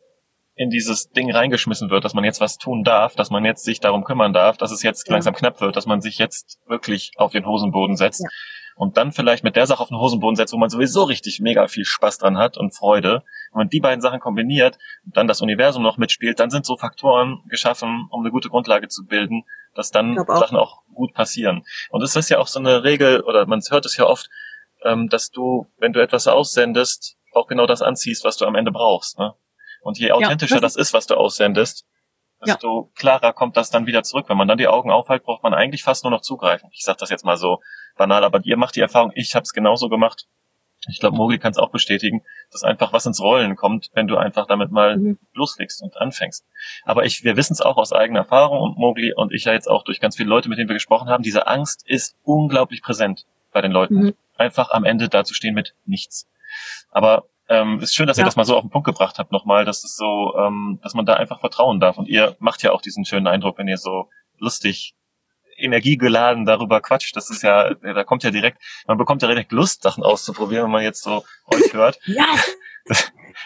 in dieses Ding reingeschmissen wird, dass man jetzt was tun darf, dass man jetzt sich darum kümmern darf, dass es jetzt ja. langsam knapp wird, dass man sich jetzt wirklich auf den Hosenboden setzt ja. Und dann vielleicht mit der Sache auf den Hosenboden setzt, wo man sowieso richtig mega viel Spaß dran hat und Freude. Wenn man die beiden Sachen kombiniert und dann das Universum noch mitspielt, dann sind so Faktoren geschaffen, um eine gute Grundlage zu bilden, dass dann auch. Sachen auch gut passieren. Und es ist ja auch so eine Regel, oder man hört es ja oft, ähm, dass du, wenn du etwas aussendest, auch genau das anziehst, was du am Ende brauchst. Ne? Und je authentischer ja, das, das, ist, was du aussendest, desto klarer kommt das dann wieder zurück. Wenn man dann die Augen aufhält, braucht man eigentlich fast nur noch zugreifen. Ich sage das jetzt mal so banal, aber ihr macht die Erfahrung, ich habe es genauso gemacht. Ich glaube, Mogli kann es auch bestätigen, dass einfach was ins Rollen kommt, wenn du einfach damit mal Mhm. loslegst und anfängst. Aber ich, wir wissen es auch aus eigener Erfahrung und Mogli und ich ja jetzt auch durch ganz viele Leute, mit denen wir gesprochen haben, diese Angst ist unglaublich präsent bei den Leuten. Mhm. Einfach am Ende dazustehen mit nichts. Aber ähm, ist schön, dass ihr Ja. das mal so auf den Punkt gebracht habt nochmal, dass es so, ähm, dass man da einfach vertrauen darf. Und ihr macht ja auch diesen schönen Eindruck, wenn ihr so lustig, energiegeladen darüber quatscht. Das ist ja, da kommt ja direkt, man bekommt ja direkt Lust, Sachen auszuprobieren, wenn man jetzt so euch hört. *laughs* Ja,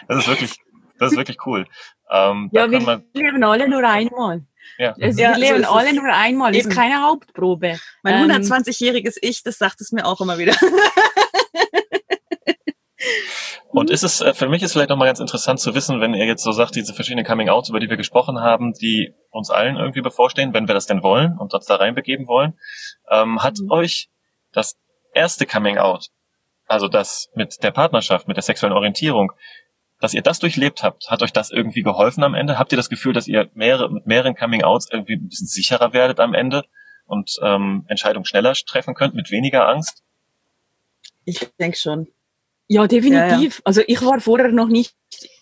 Das ist wirklich, das ist wirklich cool. Ähm, ja wir man, leben alle nur einmal. ja. Also Ja, wir so leben ist alle nur einmal. Ist Eben. keine Hauptprobe. Mein Ähm, 120-jähriges Ich, das sagt es mir auch immer wieder. *laughs* Und ist es, äh, für mich ist vielleicht nochmal ganz interessant zu wissen, wenn ihr jetzt so sagt, diese verschiedenen Coming-Outs, über die wir gesprochen haben, die uns allen irgendwie bevorstehen, wenn wir das denn wollen und uns da reinbegeben wollen, ähm, hat Mhm. euch das erste Coming-Out, also das mit der Partnerschaft, mit der sexuellen Orientierung, dass ihr das durchlebt habt, hat euch das irgendwie geholfen am Ende? Habt ihr das Gefühl, dass ihr mehrere, mit mehreren Coming-Outs irgendwie ein bisschen sicherer werdet am Ende und ähm, Entscheidungen schneller treffen könnt, mit weniger Angst? Ich denke schon. Ja, definitiv. Ja, Also ich war vorher noch nicht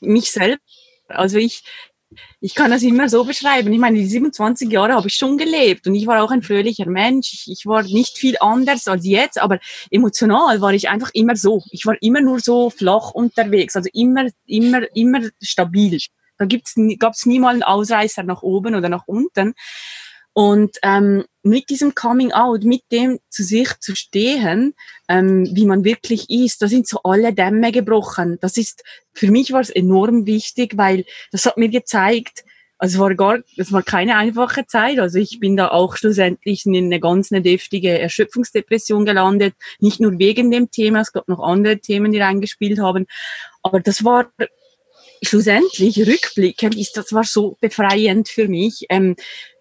mich selbst. Also ich, ich kann das immer so beschreiben. Ich meine, die 27 Jahre habe ich schon gelebt und ich war auch ein fröhlicher Mensch. Ich, ich war nicht viel anders als jetzt, aber emotional war ich einfach immer so. Ich war immer nur so flach unterwegs, also immer, immer, immer stabil. Da gibt's, nie- gab's nie mal einen Ausreißer nach oben oder nach unten. Und ähm, mit diesem Coming Out, mit dem zu sich zu stehen, ähm, wie man wirklich ist, da sind so alle Dämme gebrochen. Das ist, für mich war es enorm wichtig, weil das hat mir gezeigt, also es war gar, es war keine einfache Zeit. Also ich bin da auch schlussendlich in eine ganz eine deftige Erschöpfungsdepression gelandet. Nicht nur wegen dem Thema, es gab noch andere Themen, die reingespielt haben. Aber das war schlussendlich rückblickend ist das war so befreiend für mich. Ähm,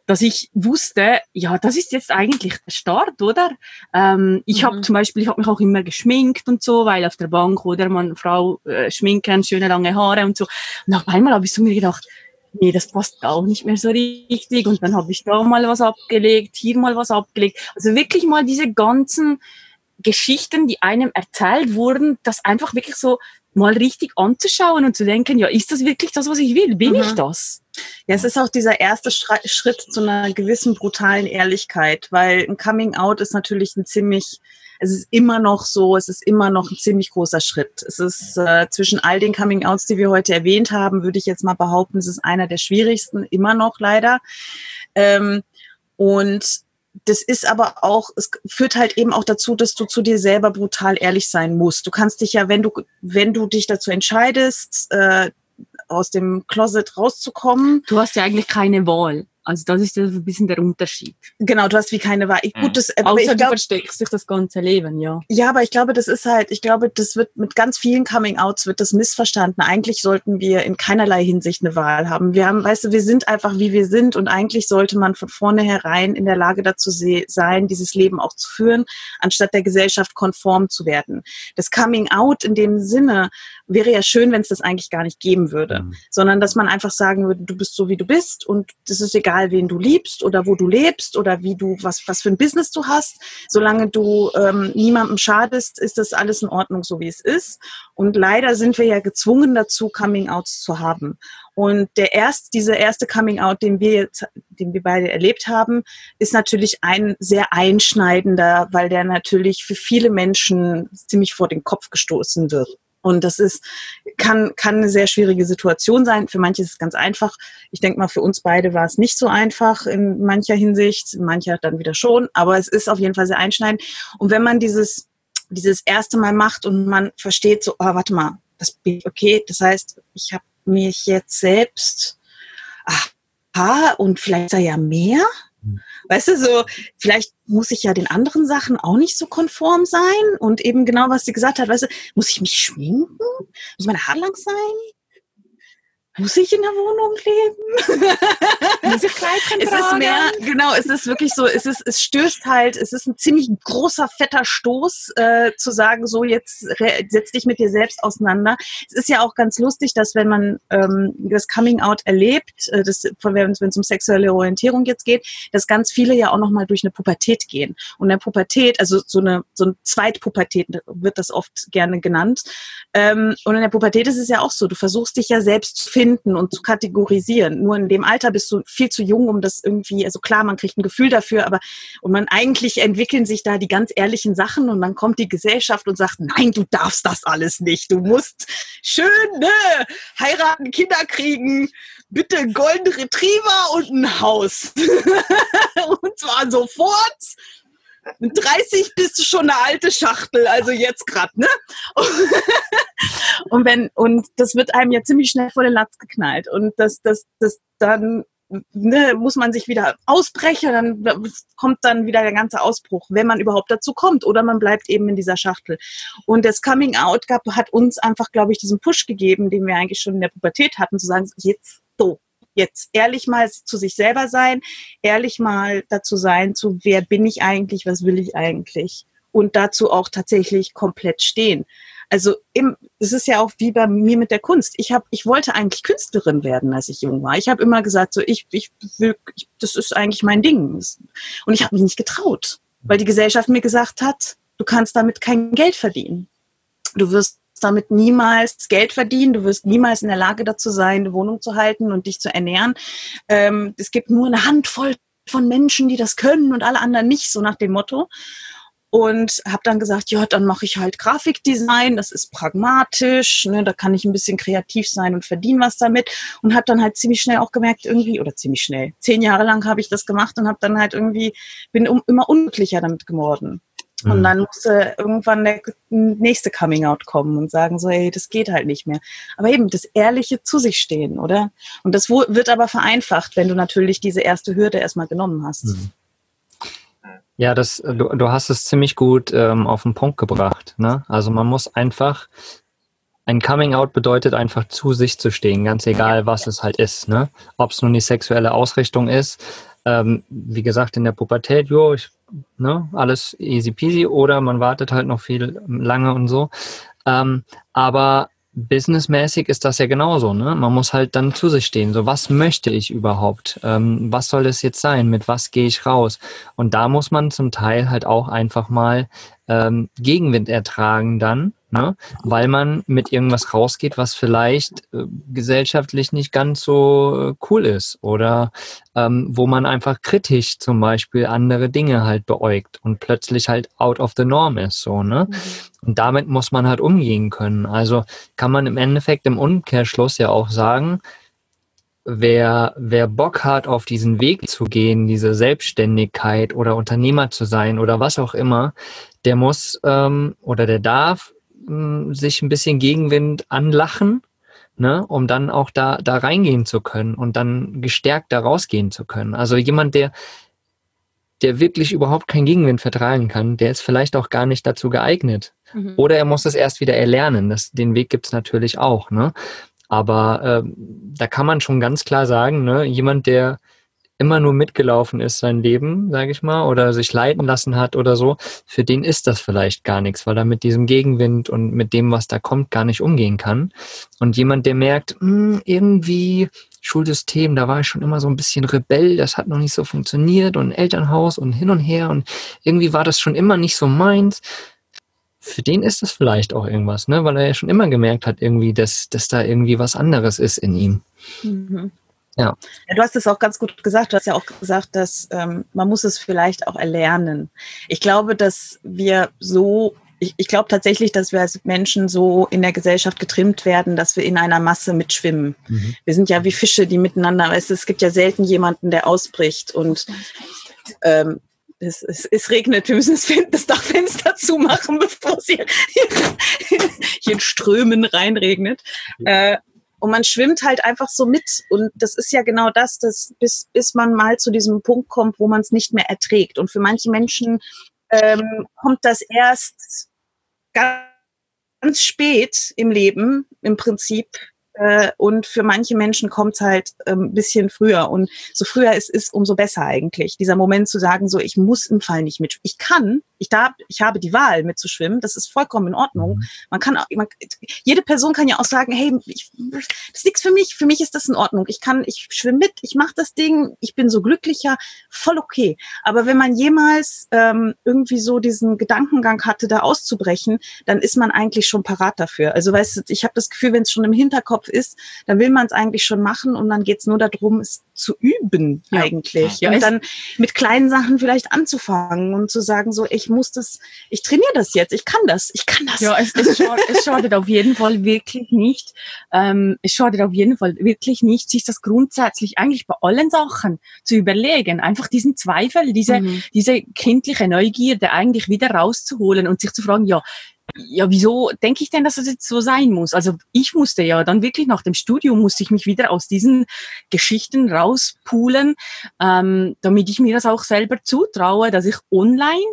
dass ich wusste, ja, das ist jetzt eigentlich der Start, oder? Ähm, ich Mhm. habe zum Beispiel, ich habe mich auch immer geschminkt und so, weil auf der Bank oder man Frau äh, schminken, schöne lange Haare und so. Und auf einmal habe ich so mir gedacht, nee, das passt auch nicht mehr so richtig. Und dann habe ich da mal was abgelegt, hier mal was abgelegt. Also wirklich mal diese ganzen Geschichten, die einem erzählt wurden, das einfach wirklich so mal richtig anzuschauen und zu denken, ja, ist das wirklich das, was ich will? Bin Mhm. ich das? Ja, es ist auch dieser erste Schritt zu einer gewissen brutalen Ehrlichkeit, weil ein Coming Out ist natürlich ein ziemlich, es ist immer noch so, es ist immer noch ein ziemlich großer Schritt. Es ist äh, zwischen all den Coming Outs, die wir heute erwähnt haben, würde ich jetzt mal behaupten, es ist einer der schwierigsten, immer noch leider. Ähm, und das ist aber auch, es führt halt eben auch dazu, dass du zu dir selber brutal ehrlich sein musst. Du kannst dich ja, wenn du, wenn du dich dazu entscheidest, äh, aus dem Closet rauszukommen, Du hast ja eigentlich keine Wahl. Also das ist ja so ein bisschen der Unterschied. Genau, du hast wie keine Wahl. Ich, Mhm. gut, das, aber Außer ich du glaub, versteckst dich das ganze Leben, ja. ja, aber ich glaube, das ist halt, ich glaube, das wird mit ganz vielen Coming-Outs wird das missverstanden. Eigentlich sollten wir in keinerlei Hinsicht eine Wahl haben. Wir haben, weißt du, wir sind einfach wie wir sind und eigentlich sollte man von vornherein in der Lage dazu se- sein, dieses Leben auch zu führen, anstatt der Gesellschaft konform zu werden. Das Coming-out in dem Sinne wäre ja schön, wenn es das eigentlich gar nicht geben würde, Mhm. sondern dass man einfach sagen würde, du bist so wie du bist und es ist egal, wen du liebst oder wo du lebst oder wie du was was für ein Business du hast, solange du ähm, niemandem schadest, ist das alles in Ordnung, so wie es ist. Und leider sind wir ja gezwungen dazu, Coming-outs zu haben. Und der erst, dieser erste Coming-out, den wir jetzt, den wir beide erlebt haben, ist natürlich ein sehr einschneidender, weil der natürlich für viele Menschen ziemlich vor den Kopf gestoßen wird. Und das ist, kann, kann eine sehr schwierige Situation sein. Für manche ist es ganz einfach. Ich denke mal, für uns beide war es nicht so einfach in mancher Hinsicht, in mancher dann wieder schon. Aber es ist auf jeden Fall sehr einschneidend. Und wenn man dieses, dieses erste Mal macht und man versteht so, ah, warte mal, das bin okay. Das heißt, ich habe mich jetzt selbst, aha, und vielleicht ist da ja mehr. Weißt du, so, vielleicht muss ich ja den anderen Sachen auch nicht so konform sein. Und eben genau, was sie gesagt hat, weißt du, muss ich mich schminken? Muss meine Haare lang sein? Muss ich in der Wohnung leben? *laughs* Also es ist mehr, genau, es ist wirklich so, es ist, es stößt halt, es ist ein ziemlich großer, fetter Stoß, äh, zu sagen, so jetzt setz dich mit dir selbst auseinander. Es ist ja auch ganz lustig, dass wenn man ähm, das Coming Out erlebt, äh, das, wenn es um sexuelle Orientierung jetzt geht, dass ganz viele ja auch nochmal durch eine Pubertät gehen. Und eine Pubertät, also so eine so ein Zweitpubertät wird das oft gerne genannt. Ähm, und in der Pubertät ist es ja auch so, du versuchst dich ja selbst zu finden und zu kategorisieren. Nur in dem Alter bist du viel zu jung, um das irgendwie, also klar, man kriegt ein Gefühl dafür, aber und man eigentlich entwickeln sich da die ganz ehrlichen Sachen und dann kommt die Gesellschaft und sagt, nein, du darfst das alles nicht. Du musst schön ne, heiraten, Kinder kriegen, bitte Golden Retriever und ein Haus. *laughs* und zwar sofort mit 30 bist du schon eine alte Schachtel, also jetzt gerade, ne? und wenn, und das wird einem ja ziemlich schnell vor den Latz geknallt. Und das, das, das dann ne, muss man sich wieder ausbrechen, dann kommt dann wieder der ganze Ausbruch, wenn man überhaupt dazu kommt. Oder man bleibt eben in dieser Schachtel. Und das Coming Out gab, hat uns einfach, glaube ich, diesen Push gegeben, den wir eigentlich schon in der Pubertät hatten, zu sagen, jetzt so, jetzt ehrlich mal zu sich selber sein, ehrlich mal dazu sein, zu wer bin ich eigentlich, was will ich eigentlich und dazu auch tatsächlich komplett stehen. Also es ist ja auch wie bei mir mit der Kunst. Ich habe, ich wollte eigentlich Künstlerin werden, als ich jung war. Ich habe immer gesagt, so ich, ich will, ich, das ist eigentlich mein Ding. Und ich habe mich nicht getraut, weil die Gesellschaft mir gesagt hat, du kannst damit kein Geld verdienen. Du wirst damit niemals Geld verdienen, du wirst niemals in der Lage dazu sein, eine Wohnung zu halten und dich zu ernähren. Ähm, es gibt nur eine Handvoll von Menschen, die das können und alle anderen nicht, so nach dem Motto. Und habe dann gesagt, ja, dann mache ich halt Grafikdesign, das ist pragmatisch, ne, da kann ich ein bisschen kreativ sein und verdiene was damit. Und habe dann halt ziemlich schnell auch gemerkt, irgendwie, oder ziemlich schnell, zehn Jahre lang habe ich das gemacht und habe dann halt irgendwie, bin um, immer unglücklicher damit geworden. Und dann musste irgendwann der nächste Coming Out kommen und sagen so, hey, das geht halt nicht mehr. Aber eben das ehrliche zu sich stehen, oder? Und das wird aber vereinfacht, wenn du natürlich diese erste Hürde erstmal genommen hast. Mhm. Ja, das, du, du hast es ziemlich gut ähm, auf den Punkt gebracht. Ne? Also man muss einfach, ein Coming Out bedeutet einfach zu sich zu stehen, ganz egal, was es halt ist. Ne? Ob es nun die sexuelle Ausrichtung ist, ähm, wie gesagt, in der Pubertät, jo, ich ne, alles easy peasy oder man wartet halt noch viel lange und so. Ähm, aber businessmäßig ist das ja genauso. Ne? Man muss halt dann zu sich stehen. So, was möchte ich überhaupt? Ähm, was soll es jetzt sein? Mit was gehe ich raus? Und da muss man zum Teil halt auch einfach mal ähm, Gegenwind ertragen dann ne? weil man mit irgendwas rausgeht, was vielleicht äh, gesellschaftlich nicht ganz so äh, cool ist oder ähm, wo man einfach kritisch zum Beispiel andere Dinge halt beäugt und plötzlich halt out of the norm ist, so, ne? Mhm. Und damit muss man halt umgehen können. Also kann man im Endeffekt im Umkehrschluss ja auch sagen, wer, wer Bock hat, auf diesen Weg zu gehen, diese Selbstständigkeit oder Unternehmer zu sein oder was auch immer, der muss ähm, oder der darf sich ein bisschen Gegenwind anlachen, ne, um dann auch da, da reingehen zu können und dann gestärkt da rausgehen zu können. Also jemand, der, der wirklich überhaupt keinen Gegenwind vertragen kann, der ist vielleicht auch gar nicht dazu geeignet. Mhm. Oder er muss es erst wieder erlernen. Das, den Weg gibt es natürlich auch. Ne? Aber äh, da kann man schon ganz klar sagen, ne, jemand, der immer nur mitgelaufen ist sein Leben, sage ich mal, oder sich leiten lassen hat oder so, für den ist das vielleicht gar nichts, weil er mit diesem Gegenwind und mit dem, was da kommt, gar nicht umgehen kann. Und jemand, der merkt, hm, irgendwie Schulsystem, da war ich schon immer so ein bisschen Rebell, das hat noch nicht so funktioniert und Elternhaus und hin und her und irgendwie war das schon immer nicht so meins. Für den ist das vielleicht auch irgendwas, ne? weil er ja schon immer gemerkt hat, irgendwie, dass, dass da irgendwie was anderes ist in ihm. Mhm. Ja. ja. Du hast es auch ganz gut gesagt. Du hast ja auch gesagt, dass ähm, man muss es vielleicht auch erlernen. Ich glaube, dass wir so, ich, ich glaube tatsächlich, dass wir als Menschen so in der Gesellschaft getrimmt werden, dass wir in einer Masse mitschwimmen. Mhm. Wir sind ja wie Fische, die miteinander, es, es gibt ja selten jemanden, der ausbricht und ähm, es, es, es, regnet, wir müssen das, das Dachfenster zumachen, *laughs* bevor es hier, hier in Strömen reinregnet. Äh, und man schwimmt halt einfach so mit. Und das ist ja genau das, dass bis, bis man mal zu diesem Punkt kommt, wo man es nicht mehr erträgt. Und für manche Menschen ähm, kommt das erst ganz, spät im Leben, im Prinzip, äh, und für manche Menschen kommt es halt ein ähm, bisschen früher. Und so früher es ist, umso besser eigentlich. Dieser Moment zu sagen, so ich muss im Fall nicht mit. Ich kann, ich darf, ich habe die Wahl mitzuschwimmen. Das ist vollkommen in Ordnung. Mhm. Man kann, man, jede Person kann ja auch sagen, hey, ich, das ist nichts für mich. Für mich ist das in Ordnung. Ich kann, ich schwimme mit, ich mache das Ding, ich bin so glücklicher, voll okay. Aber wenn man jemals ähm, irgendwie so diesen Gedankengang hatte, da auszubrechen, dann ist man eigentlich schon parat dafür. Also weißt du, ich habe das Gefühl, wenn es schon im Hinterkopf ist, dann will man es eigentlich schon machen und dann geht es nur darum, es zu üben ja. eigentlich. Ja, und dann mit kleinen Sachen vielleicht anzufangen und zu sagen, so, ich muss das, ich trainiere das jetzt, ich kann das, ich kann das. Ja, es, es, schadet, es schadet auf jeden Fall wirklich nicht, ähm, es schadet auf jeden Fall wirklich nicht, sich das grundsätzlich eigentlich bei allen Sachen zu überlegen, einfach diesen Zweifel, diese, mhm. diese kindliche Neugierde eigentlich wieder rauszuholen und sich zu fragen, ja, ja, wieso denke ich denn, dass das jetzt so sein muss? Also ich musste ja dann wirklich nach dem Studium, musste ich mich wieder aus diesen Geschichten rauspulen, ähm, damit ich mir das auch selber zutraue, dass ich online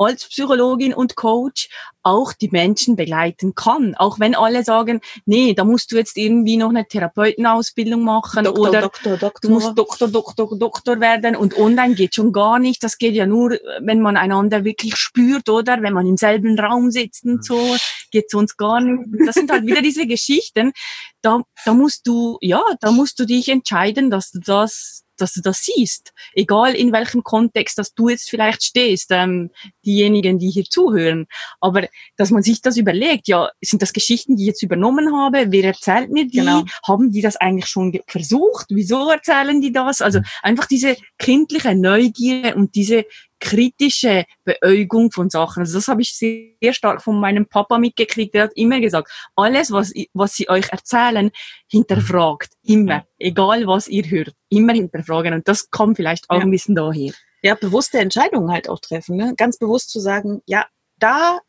als Psychologin und Coach auch die Menschen begleiten kann. Auch wenn alle sagen, nee, da musst du jetzt irgendwie noch eine Therapeutenausbildung machen Doktor, oder Doktor, Doktor. du musst Doktor, Doktor, Doktor werden und online geht schon gar nicht. Das geht ja nur, wenn man einander wirklich spürt, oder? Wenn man im selben Raum sitzt und so, geht sonst gar nicht. Das sind halt wieder diese Geschichten. Da, da musst du, ja, da musst du dich entscheiden, dass du das dass du das siehst. Egal in welchem Kontext, dass du jetzt vielleicht stehst, ähm, diejenigen, die hier zuhören. Aber dass man sich das überlegt, ja, sind das Geschichten, die ich jetzt übernommen habe? Wer erzählt mir die? Genau. Haben die das eigentlich schon versucht? Wieso erzählen die das? Also einfach diese kindliche Neugier und diese kritische Beäugung von Sachen. Also das habe ich sehr stark von meinem Papa mitgekriegt. Der hat immer gesagt, alles, was, was sie euch erzählen, hinterfragt. Immer. Egal, was ihr hört. Immer hinterfragen. Und das kommt vielleicht auch ja. ein bisschen daher. Ja, bewusste Entscheidungen halt auch treffen. Ne? Ganz bewusst zu sagen, ja, da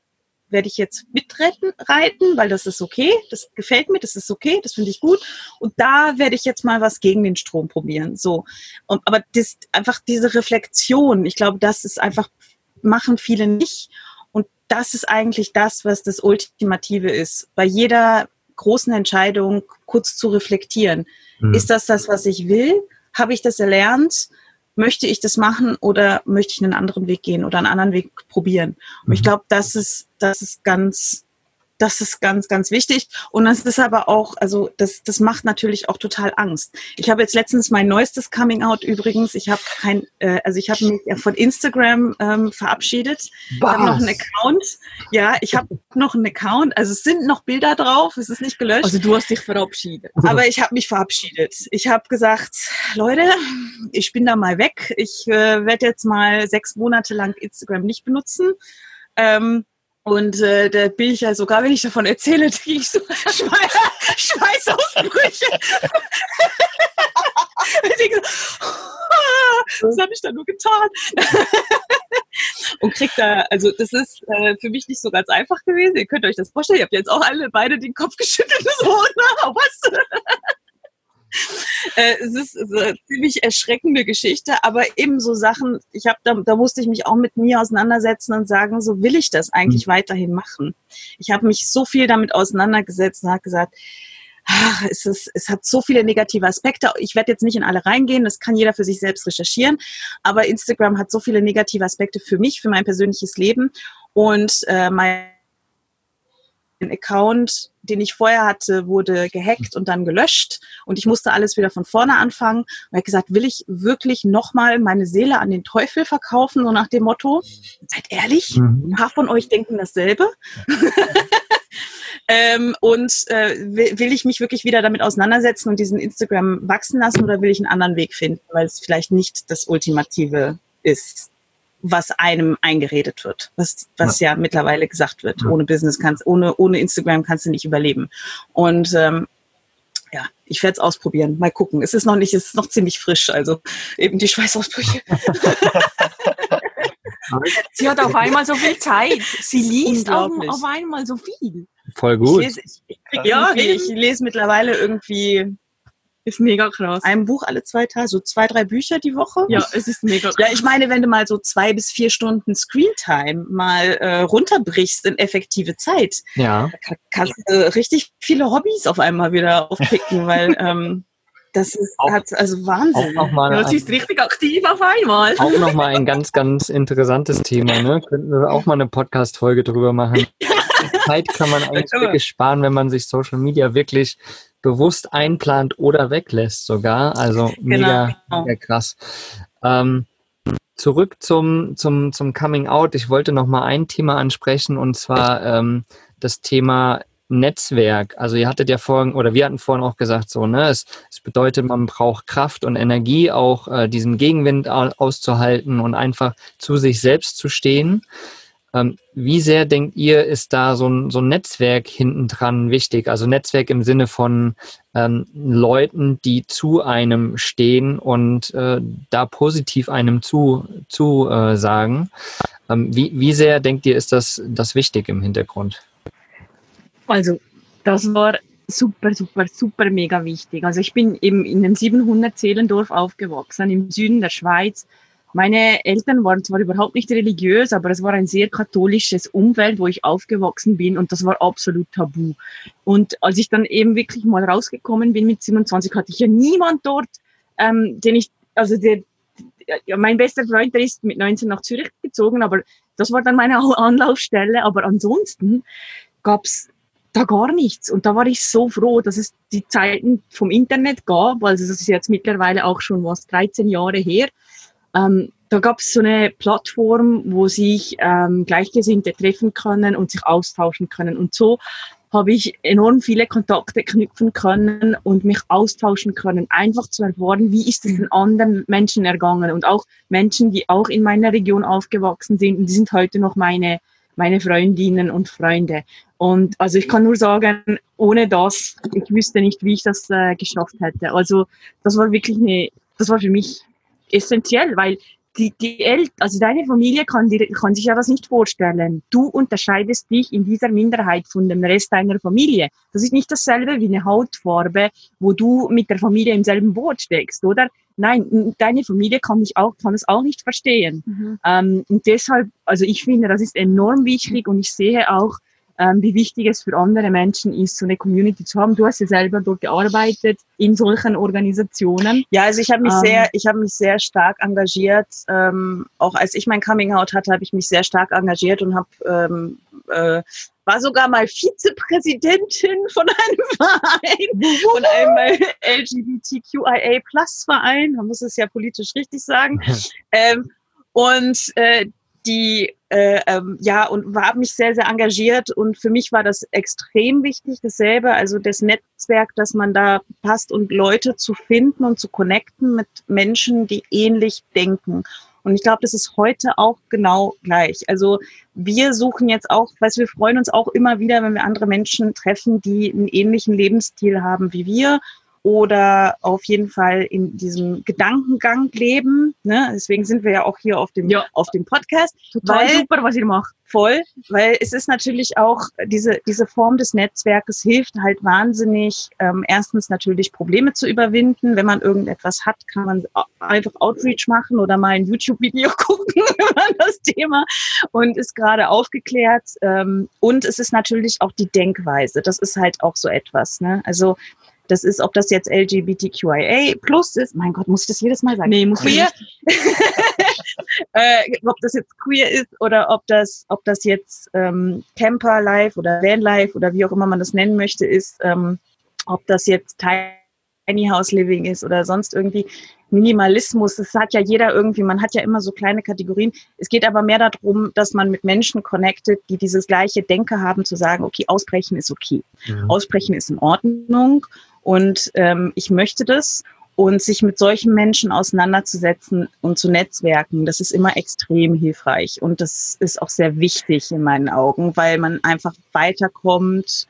werde ich jetzt mitreiten, reiten, weil das ist okay, das gefällt mir, das ist okay, das finde ich gut. Und da werde ich jetzt mal was gegen den Strom probieren. So. Und, aber das, einfach diese Reflexion, ich glaube, das ist einfach, machen viele nicht. Und das ist eigentlich das, was das Ultimative ist. Bei jeder großen Entscheidung kurz zu reflektieren. Mhm. Ist das das, was ich will? Habe ich das erlernt? möchte ich das machen oder möchte ich einen anderen Weg gehen oder einen anderen Weg probieren? Und ich mhm. glaube, das ist, das ist ganz, das ist ganz, ganz wichtig. Und das ist aber auch, also das, das macht natürlich auch total Angst. Ich habe jetzt letztens mein neuestes Coming Out übrigens. Ich habe kein, äh, also ich habe mich von Instagram ähm, verabschiedet. Was? Ich habe noch einen Account. Ja, ich habe noch einen Account. Also es sind noch Bilder drauf. Es ist nicht gelöscht. Also du hast dich verabschiedet. Aber ich habe mich verabschiedet. Ich habe gesagt, Leute, ich bin da mal weg. Ich äh, werde jetzt mal sechs Monate lang Instagram nicht benutzen. Ähm, und äh, da bin ich ja sogar, wenn ich davon erzähle, *laughs* kriege ich so Schwe Schweißausbrüche. ich *laughs* denke so, *laughs* was habe ich da nur getan? und kriegt da, also das ist äh, für mich nicht so ganz einfach gewesen. Ihr könnt euch das vorstellen. Ihr habt jetzt auch alle beide den Kopf geschüttelt. So, na, was? *laughs* äh, es ist, ist eine ziemlich erschreckende Geschichte, aber eben so Sachen, ich habe da, da musste ich mich auch mit mir auseinandersetzen und sagen, so will ich das eigentlich mhm. weiterhin machen. Ich habe mich so viel damit auseinandergesetzt und habe gesagt, ach, es, ist, es hat so viele negative Aspekte. Ich werde jetzt nicht in alle reingehen, das kann jeder für sich selbst recherchieren, aber Instagram hat so viele negative Aspekte für mich, für mein persönliches Leben und äh, mein Account, den ich vorher hatte, wurde gehackt und dann gelöscht und ich musste alles wieder von vorne anfangen. Und er hat gesagt, will ich wirklich nochmal meine Seele an den Teufel verkaufen, so nach dem Motto, seid ehrlich, mhm. ein paar von euch denken dasselbe. *laughs* ähm, und äh, will, will ich mich wirklich wieder damit auseinandersetzen und diesen Instagram wachsen lassen oder will ich einen anderen Weg finden, weil es vielleicht nicht das Ultimative ist? Was einem eingeredet wird, was, was ja. ja mittlerweile gesagt wird. Ja. Ohne Business kannst, ohne, ohne Instagram kannst du nicht überleben. Und ähm, ja, ich werde es ausprobieren. Mal gucken. Es ist noch nicht, es ist noch ziemlich frisch, also eben die Schweißausbrüche. *laughs* Sie hat auf einmal so viel Zeit. Sie liest auf, auf einmal so viel. Voll gut. Ich lese, ich, ich ja, ich lese mittlerweile irgendwie Ist mega krass. Ein Buch alle zwei Tage, so zwei, drei Bücher die Woche. Ja, es ist mega krass. Ja, ich meine, wenn du mal so zwei bis vier Stunden Screentime mal äh, runterbrichst in effektive Zeit, Ja. ka- kannst du richtig viele Hobbys auf einmal wieder aufpicken, weil *laughs* ähm, das ist Auch- hat also Auch Wahnsinn. nochmal Ja, sie ist richtig aktiv auf einmal. auch noch mal ein ganz, ganz interessantes Thema. Ne? Könnten wir auch mal eine Podcast-Folge drüber machen. *laughs* Zeit kann man eigentlich wirklich sparen, wenn man sich Social Media wirklich bewusst einplant oder weglässt sogar. Also *laughs* mega, Genau. mega krass. Ähm, zurück zum, zum, zum Coming Out. Ich wollte noch mal ein Thema ansprechen und zwar ähm, das Thema Netzwerk. Also ihr hattet ja vorhin, oder wir hatten vorhin auch gesagt, so, ne, es, es bedeutet, man braucht Kraft und Energie, auch äh, diesen Gegenwind au- auszuhalten und einfach zu sich selbst zu stehen. Ähm, wie sehr denkt ihr, ist da so ein, so ein Netzwerk hinten dran wichtig? Also Netzwerk im Sinne von ähm, Leuten, die zu einem stehen und äh, da positiv einem zu, zu äh, sagen. Ähm, wie, wie sehr denkt ihr, ist das, das wichtig im Hintergrund? Also, das war super, super, super mega wichtig. Also ich bin eben in einem 700 Seelendorf aufgewachsen, im Süden der Schweiz. Meine Eltern waren zwar überhaupt nicht religiös, aber es war ein sehr katholisches Umfeld, wo ich aufgewachsen bin und das war absolut tabu. Und als ich dann eben wirklich mal rausgekommen bin mit 27, hatte ich ja niemand dort, ähm, den ich, also der, ja, mein bester Freund, der ist mit 19 nach Zürich gezogen, aber das war dann meine Anlaufstelle. Aber ansonsten gab's da gar nichts. Und da war ich so froh, dass es die Zeiten vom Internet gab. Also das ist jetzt mittlerweile auch schon was 13 Jahre her. Ähm, da gab es so eine Plattform, wo sich ähm, Gleichgesinnte treffen können und sich austauschen können. Und so habe ich enorm viele Kontakte knüpfen können und mich austauschen können, einfach zu erfahren, wie ist es den anderen Menschen ergangen und auch Menschen, die auch in meiner Region aufgewachsen sind und die sind heute noch meine, meine Freundinnen und Freunde. Und also ich kann nur sagen, ohne das, ich wüsste nicht, wie ich das äh, geschafft hätte. Also das war wirklich eine, das war für mich essentiell, weil die, die Eltern, also deine Familie kann, dir, kann sich ja das nicht vorstellen. Du unterscheidest dich in dieser Minderheit von dem Rest deiner Familie. Das ist nicht dasselbe wie eine Hautfarbe, wo du mit der Familie im selben Boot steckst, oder? Nein, deine Familie kann dich auch, kann es auch nicht verstehen. Mhm. Ähm, und deshalb, also ich finde, das ist enorm wichtig und ich sehe auch, ähm, wie wichtig es für andere Menschen ist, so eine Community zu haben. Du hast ja selber dort gearbeitet in solchen Organisationen. Ja, also ich habe mich Ähm. sehr, ich habe mich sehr stark engagiert. Ähm, auch als ich mein Coming Out hatte, habe ich mich sehr stark engagiert und habe ähm, äh, war sogar mal Vizepräsidentin von einem *laughs* Verein, von einem LGBTQIA Plus Verein. Man muss es ja politisch richtig sagen. *laughs* ähm, und äh, die äh, ähm, ja und war mich sehr sehr engagiert. Und für mich war das extrem wichtig dasselbe also das Netzwerk dass man da passt und Leute zu finden und zu connecten mit Menschen die ähnlich denken. Und ich glaube das ist heute auch genau gleich. Also wir suchen jetzt auch weil wir freuen uns auch immer wieder wenn wir andere Menschen treffen die einen ähnlichen Lebensstil haben wie wir oder auf jeden Fall in diesem Gedankengang leben. Ne? Deswegen sind wir ja auch hier auf dem, Ja. auf dem Podcast. Total Weil- super, was ihr macht. Voll, weil es ist natürlich auch, diese, diese Form des Netzwerkes hilft halt wahnsinnig, ähm, erstens natürlich Probleme zu überwinden. Wenn man irgendetwas hat, kann man einfach Outreach machen oder mal ein YouTube-Video *laughs* gucken über das Thema und ist gerade aufgeklärt. Ähm, und es ist natürlich auch die Denkweise. Das ist halt auch so etwas. Ne? Also das ist, ob das jetzt LGBTQIA plus ist. Mein Gott, muss ich das jedes Mal sagen? Nee, muss queer. *laughs* äh, ob das jetzt queer ist oder ob das, ob das jetzt ähm, Camper Life oder Van Life oder wie auch immer man das nennen möchte, ist, ähm, ob das jetzt Tiny House Living ist oder sonst irgendwie Minimalismus. Das hat ja jeder irgendwie, man hat ja immer so kleine Kategorien. Es geht aber mehr darum, dass man mit Menschen connectet, die dieses gleiche Denke haben, zu sagen, okay, ausbrechen ist okay. Aussprechen ist in Ordnung und ähm, ich möchte das. Und sich mit solchen Menschen auseinanderzusetzen und zu netzwerken, das ist immer extrem hilfreich. Und das ist auch sehr wichtig in meinen Augen, weil man einfach weiterkommt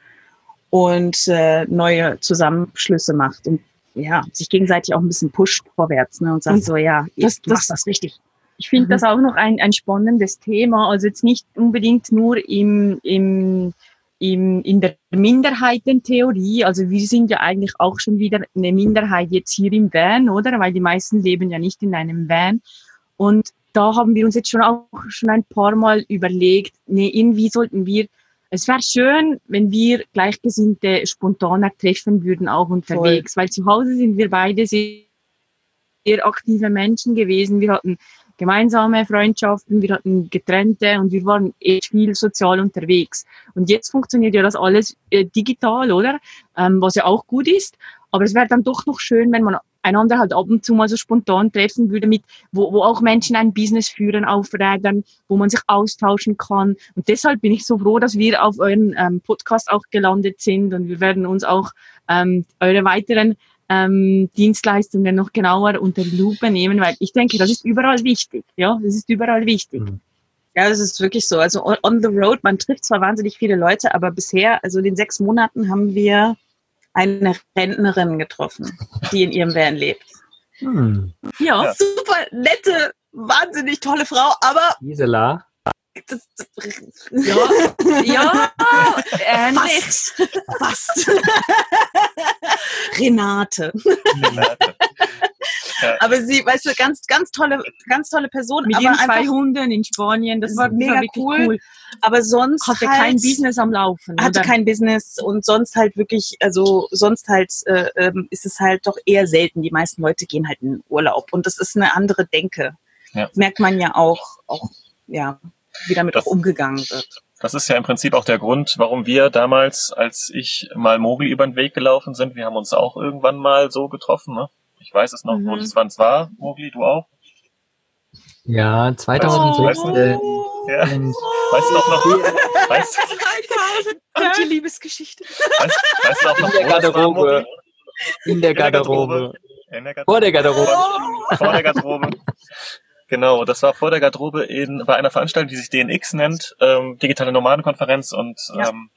und äh, neue Zusammenschlüsse macht und ja, sich gegenseitig auch ein bisschen pusht vorwärts ne, und sagt Und so, ja, das- das- das richtig. Ich finde Mhm. das auch noch ein, ein spannendes Thema. Also jetzt nicht unbedingt nur im, im in, in der Minderheitentheorie, also wir sind ja eigentlich auch schon wieder eine Minderheit jetzt hier im Van, oder? Weil die meisten leben ja nicht in einem Van. Und da haben wir uns jetzt schon auch schon ein paar Mal überlegt, nee, irgendwie sollten wir, es wäre schön, wenn wir Gleichgesinnte spontaner treffen würden, auch unterwegs, Voll. weil zu Hause sind wir beide sehr, sehr aktive Menschen gewesen. Wir hatten gemeinsame Freundschaften, wir hatten getrennte und wir waren echt viel sozial unterwegs. Und jetzt funktioniert ja das alles äh, digital, oder? Ähm, was ja auch gut ist. Aber es wäre dann doch noch schön, wenn man einander halt ab und zu mal so spontan treffen würde, mit, wo, wo auch Menschen ein Business führen auf Rädern, wo man sich austauschen kann. Und deshalb bin ich so froh, dass wir auf euren ähm, Podcast auch gelandet sind und wir werden uns auch ähm, eure weiteren ähm, Dienstleistungen noch genauer unter die Lupe nehmen, weil ich denke, das ist überall wichtig. Ja, das ist überall wichtig. Mhm. Ja, das ist wirklich so. Also on the road, man trifft zwar wahnsinnig viele Leute, aber bisher, also in den sechs Monaten haben wir eine Rentnerin getroffen, die in ihrem Van lebt. Hm. Ja, ja, super nette, wahnsinnig tolle Frau, aber. Gisela. Das, ja, ja, *laughs* äh, fast. fast. Renate. Renate. *laughs* Aber sie, weißt du, ganz, ganz tolle, ganz tolle Person. Mit aber zwei Hunden in Spanien, das, das war mega cool. cool. Aber sonst hatte halt, kein Business am Laufen. Hatte oder? kein Business und sonst halt wirklich, also sonst halt äh, ähm, ist es halt doch eher selten. Die meisten Leute gehen halt in Urlaub und das ist eine andere Denke. Ja. merkt man ja auch, auch ja, wie damit das, auch umgegangen wird. Das ist ja im Prinzip auch der Grund, warum wir damals, als ich mal Mogli über den Weg gelaufen sind, wir haben uns auch irgendwann mal so getroffen, ne? Ich weiß es noch, mhm. wo das wann es war, Mogli, du auch? Ja, 2006. Oh, äh, ja. Weißt du noch noch? Weißt, 2000. Und die Liebesgeschichte. Weißt, weißt du auch noch, in der Garderobe. In der Garderobe. In der Garderobe. Vor der Garderobe. Vor der Garderobe. Genau, das war vor der Garderobe in, bei einer Veranstaltung, die sich DNX nennt, ähm, digitale Nomadenkonferenz und ja. ähm,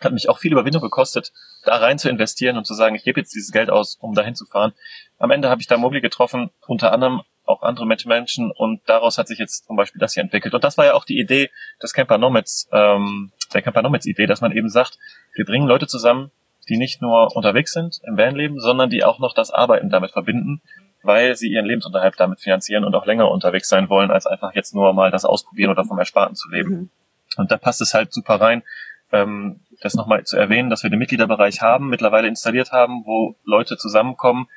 hat mich auch viel Überwindung gekostet, da rein zu investieren und zu sagen, ich gebe jetzt dieses Geld aus, um dahin zu fahren. Am Ende habe ich da Mogli getroffen, unter anderem auch andere Menschen und daraus hat sich jetzt zum Beispiel das hier entwickelt. Und das war ja auch die Idee des Camper Nomads, ähm, der Camper Nomads Idee, dass man eben sagt, wir bringen Leute zusammen, die nicht nur unterwegs sind im Vanleben, sondern die auch noch das Arbeiten damit verbinden, weil sie ihren Lebensunterhalt damit finanzieren und auch länger unterwegs sein wollen, als einfach jetzt nur mal das ausprobieren oder vom Ersparten zu leben. Mhm. Und da passt es halt super rein, ähm, das nochmal zu erwähnen, dass wir den Mitgliederbereich haben, mittlerweile installiert haben, wo Leute zusammenkommen,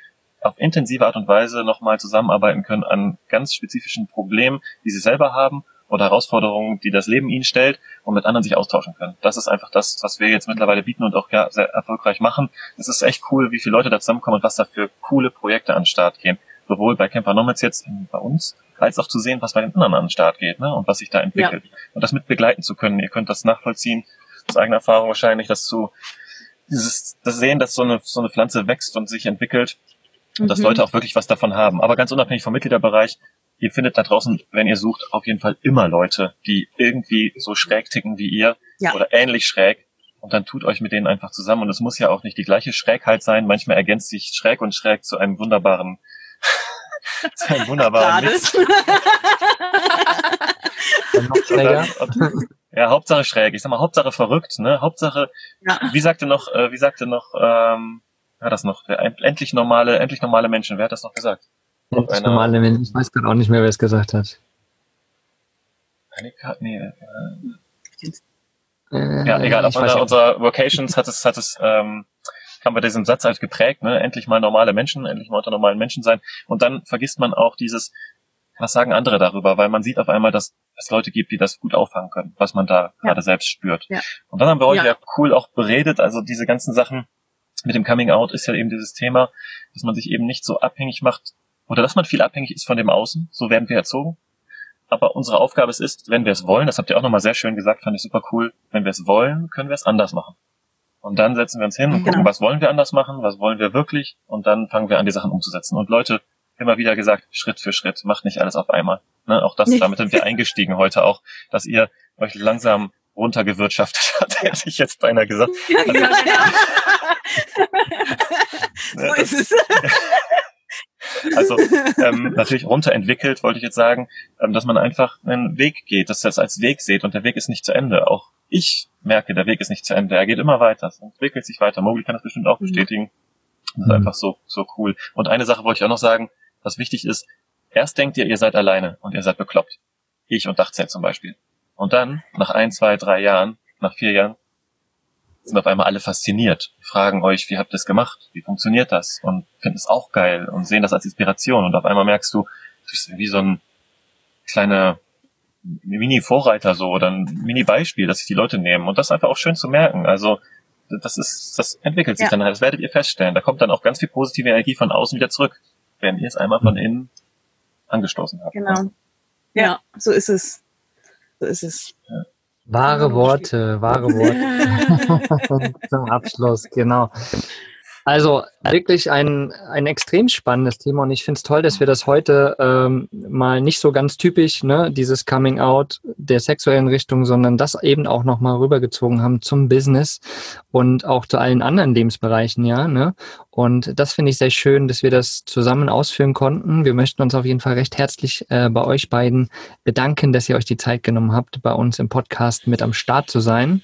auf intensive Art und Weise nochmal zusammenarbeiten können an ganz spezifischen Problemen, die sie selber haben oder Herausforderungen, die das Leben ihnen stellt und mit anderen sich austauschen können. Das ist einfach das, was wir jetzt mittlerweile bieten und auch ja, sehr erfolgreich machen. Es ist echt cool, wie viele Leute da zusammenkommen und was da für coole Projekte an den Start gehen. Sowohl bei Camper Nomads jetzt bei uns, als auch zu sehen, was bei den anderen an den Start geht ne? und was sich da entwickelt. Ja. Und das mit begleiten zu können. Ihr könnt das nachvollziehen aus eigener Erfahrung wahrscheinlich, dass zu dieses, das Sehen, dass so eine, so eine Pflanze wächst und sich entwickelt und mhm. dass Leute auch wirklich was davon haben. Aber ganz unabhängig vom Mitgliederbereich, ihr findet da draußen, wenn ihr sucht, auf jeden Fall immer Leute, die irgendwie so schräg ticken wie ihr ja. oder ähnlich schräg. Und dann tut euch mit denen einfach zusammen. Und es muss ja auch nicht die gleiche Schrägheit sein. Manchmal ergänzt sich schräg und schräg zu einem wunderbaren, *laughs* zu einem wunderbaren Mix. Ja, Hauptsache schräg. Ich sag mal, Hauptsache verrückt, ne? Hauptsache, ja. wie sagte noch, äh, wie sagte noch, ähm, wer hat das noch? Endlich normale, endlich normale Menschen. Wer hat das noch gesagt? Endlich Einer, normale Menschen. Ich weiß gerade auch nicht mehr, wer es gesagt hat. Annika, nee, äh, äh, ja, egal. Auf einer unserer Vocations hat es, hat es, ähm, haben wir diesen Satz halt geprägt, ne? Endlich mal normale Menschen, endlich mal unter normalen Menschen sein. Und dann vergisst man auch dieses, was sagen andere darüber, weil man sieht auf einmal, dass es Leute gibt, die das gut auffangen können, was man da ja. gerade selbst spürt. Ja. Und dann haben wir euch ja. ja cool auch beredet, also diese ganzen Sachen mit dem Coming Out ist ja eben dieses Thema, dass man sich eben nicht so abhängig macht oder dass man viel abhängig ist von dem Außen, so werden wir erzogen. Aber unsere Aufgabe ist, wenn wir es wollen, das habt ihr auch nochmal sehr schön gesagt, fand ich super cool, wenn wir es wollen, können wir es anders machen. Und dann setzen wir uns hin und genau. gucken, was wollen wir anders machen, was wollen wir wirklich und dann fangen wir an, die Sachen umzusetzen. Und Leute, immer wieder gesagt, Schritt für Schritt, macht nicht alles auf einmal. Ne? Auch das, damit sind wir *laughs* eingestiegen heute auch, dass ihr euch langsam runtergewirtschaftet *laughs* hat, hätte ich jetzt beinahe gesagt. Ja, also, genau. *laughs* so ist es. Also *laughs* ähm, natürlich runterentwickelt, wollte ich jetzt sagen, ähm, dass man einfach einen Weg geht, dass ihr das als Weg seht und der Weg ist nicht zu Ende. Auch ich merke, der Weg ist nicht zu Ende. Er geht immer weiter. Es entwickelt sich weiter. Mowgli kann das bestimmt auch mhm. bestätigen. Das ist mhm. einfach so, so cool. Und eine Sache wollte ich auch noch sagen, was wichtig ist. Erst denkt ihr, ihr seid alleine und ihr seid bekloppt. Ich und Dachzelt zum Beispiel. Und dann, nach ein, zwei, drei Jahren, nach vier Jahren, sind auf einmal alle fasziniert, fragen euch, wie habt ihr es gemacht? Wie funktioniert das? Und finden es auch geil und sehen das als Inspiration. Und auf einmal merkst du, du bist wie so ein kleiner Mini-Vorreiter so oder ein Mini-Beispiel, dass sich die Leute nehmen. Und das ist einfach auch schön zu merken. Also das ist, das entwickelt sich ja. dann halt, das werdet ihr feststellen. Da kommt dann auch ganz viel positive Energie von außen wieder zurück, wenn ihr es einmal von innen angestoßen habt. Genau. Ja, so ist es. So ist es. Wahre Worte, wahre Worte. *laughs* *laughs* Zum Abschluss, genau. Also wirklich ein, ein extrem spannendes Thema und ich finde es toll, dass wir das heute ähm, mal nicht so ganz typisch, ne, dieses Coming Out der sexuellen Richtung, sondern das eben auch nochmal rübergezogen haben zum Business und auch zu allen anderen Lebensbereichen, ja. Ne? Und das finde ich sehr schön, dass wir das zusammen ausführen konnten. Wir möchten uns auf jeden Fall recht herzlich äh, bei euch beiden bedanken, dass ihr euch die Zeit genommen habt, bei uns im Podcast mit am Start zu sein.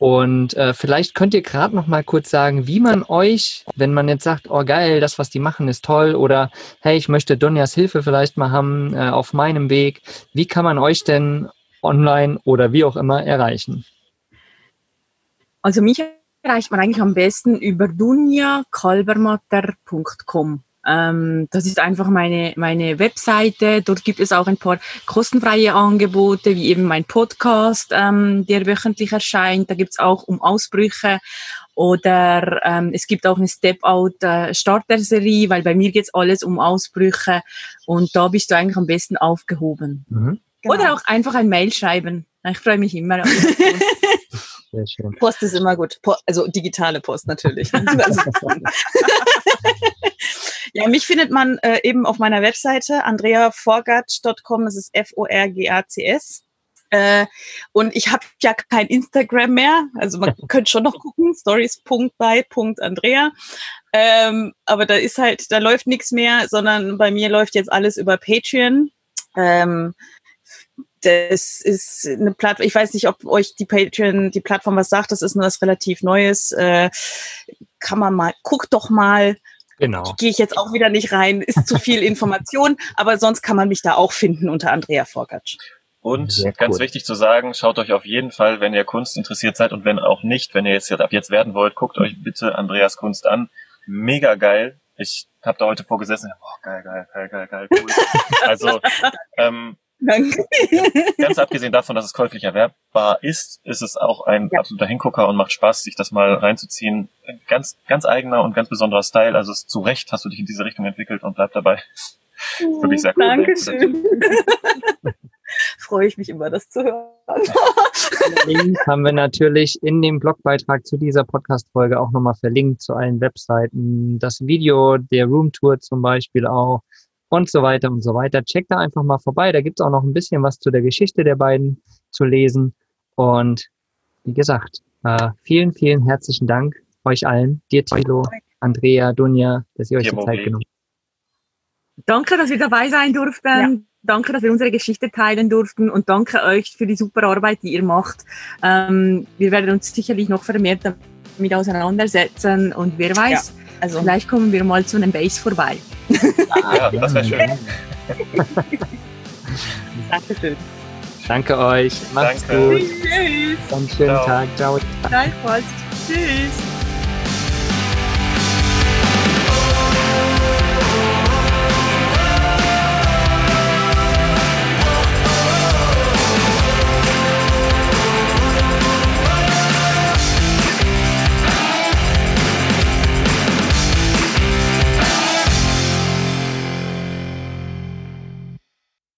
Und äh, vielleicht könnt ihr gerade noch mal kurz sagen, wie man euch, wenn man jetzt sagt, oh geil, das, was die machen, ist toll, oder hey, ich möchte Donjas Hilfe vielleicht mal haben äh, auf meinem Weg, wie kann man euch denn online oder wie auch immer erreichen? Also mich erreicht man eigentlich am besten über dunjakalbermatter.com. Ähm, das ist einfach meine, meine Webseite. Dort gibt es auch ein paar kostenfreie Angebote, wie eben mein Podcast, ähm, der wöchentlich erscheint. Da gibt es auch um Ausbrüche oder ähm, es gibt auch eine Step-Out-Starter-Serie, äh, weil bei mir geht es alles um Ausbrüche und da bist du eigentlich am besten aufgehoben. Mhm. Genau. Oder auch einfach ein Mail schreiben. Ich freue mich immer. *laughs* Sehr schön. Post ist immer gut. Po also digitale Post natürlich. *laughs* *laughs* Ja, mich findet man äh, eben auf meiner Webseite andreaforgatsch.com. Das ist F-O-R-G-A-C-S. Äh, und ich habe ja kein Instagram mehr. Also man *laughs* könnte schon noch gucken, stories.by.andrea. Ähm, aber da ist halt, da läuft nichts mehr, sondern bei mir läuft jetzt alles über Patreon. Ähm, das ist eine Plattform, ich weiß nicht, ob euch die Patreon, die Plattform was sagt, das ist nur was relativ Neues. Äh, kann man mal, guckt doch mal. Genau. Gehe ich jetzt auch wieder nicht rein, ist zu viel *laughs* Information, aber sonst kann man mich da auch finden unter Andrea Forgatsch. Und Sehr ganz cool. wichtig zu sagen, schaut euch auf jeden Fall, wenn ihr Kunst interessiert seid und wenn auch nicht, wenn ihr jetzt ab jetzt werden wollt, guckt euch bitte Andreas Kunst an. Mega geil. Ich habe da heute vorgesessen, boah, geil, geil, geil, geil, geil, cool. *laughs* also ähm, Danke. Ganz abgesehen davon, dass es käuflich erwerbbar ist, ist es auch ein ja. absoluter Hingucker und macht Spaß, sich das mal reinzuziehen. Ganz, ganz eigener und ganz besonderer Style. Also zu Recht hast du dich in diese Richtung entwickelt und bleib dabei. Wirklich sehr cool. Dankeschön. *laughs* Freue ich mich immer, das zu hören. Link haben wir natürlich in dem Blogbeitrag zu dieser Podcast-Folge auch nochmal verlinkt zu allen Webseiten. Das Video der Roomtour zum Beispiel auch und so weiter und so weiter. Checkt da einfach mal vorbei. Da gibt es auch noch ein bisschen was zu der Geschichte der beiden zu lesen. Und wie gesagt, äh, vielen, vielen herzlichen Dank euch allen, dir Thilo, Andrea, Dunja, dass ihr euch Hier die Zeit genommen habt. Danke, dass wir dabei sein durften. Ja. Danke, dass wir unsere Geschichte teilen durften und danke euch für die super Arbeit, die ihr macht. Ähm, wir werden uns sicherlich noch vermehrt damit auseinandersetzen und wer weiß, ja. also vielleicht kommen wir mal zu einem Base vorbei. Ja, das wäre schön. *laughs* Dankeschön. Danke euch. Macht's Danke. gut. Tschüss. Einen schönen Ciao. Tag. Ciao. Gleichfalls. Tschüss.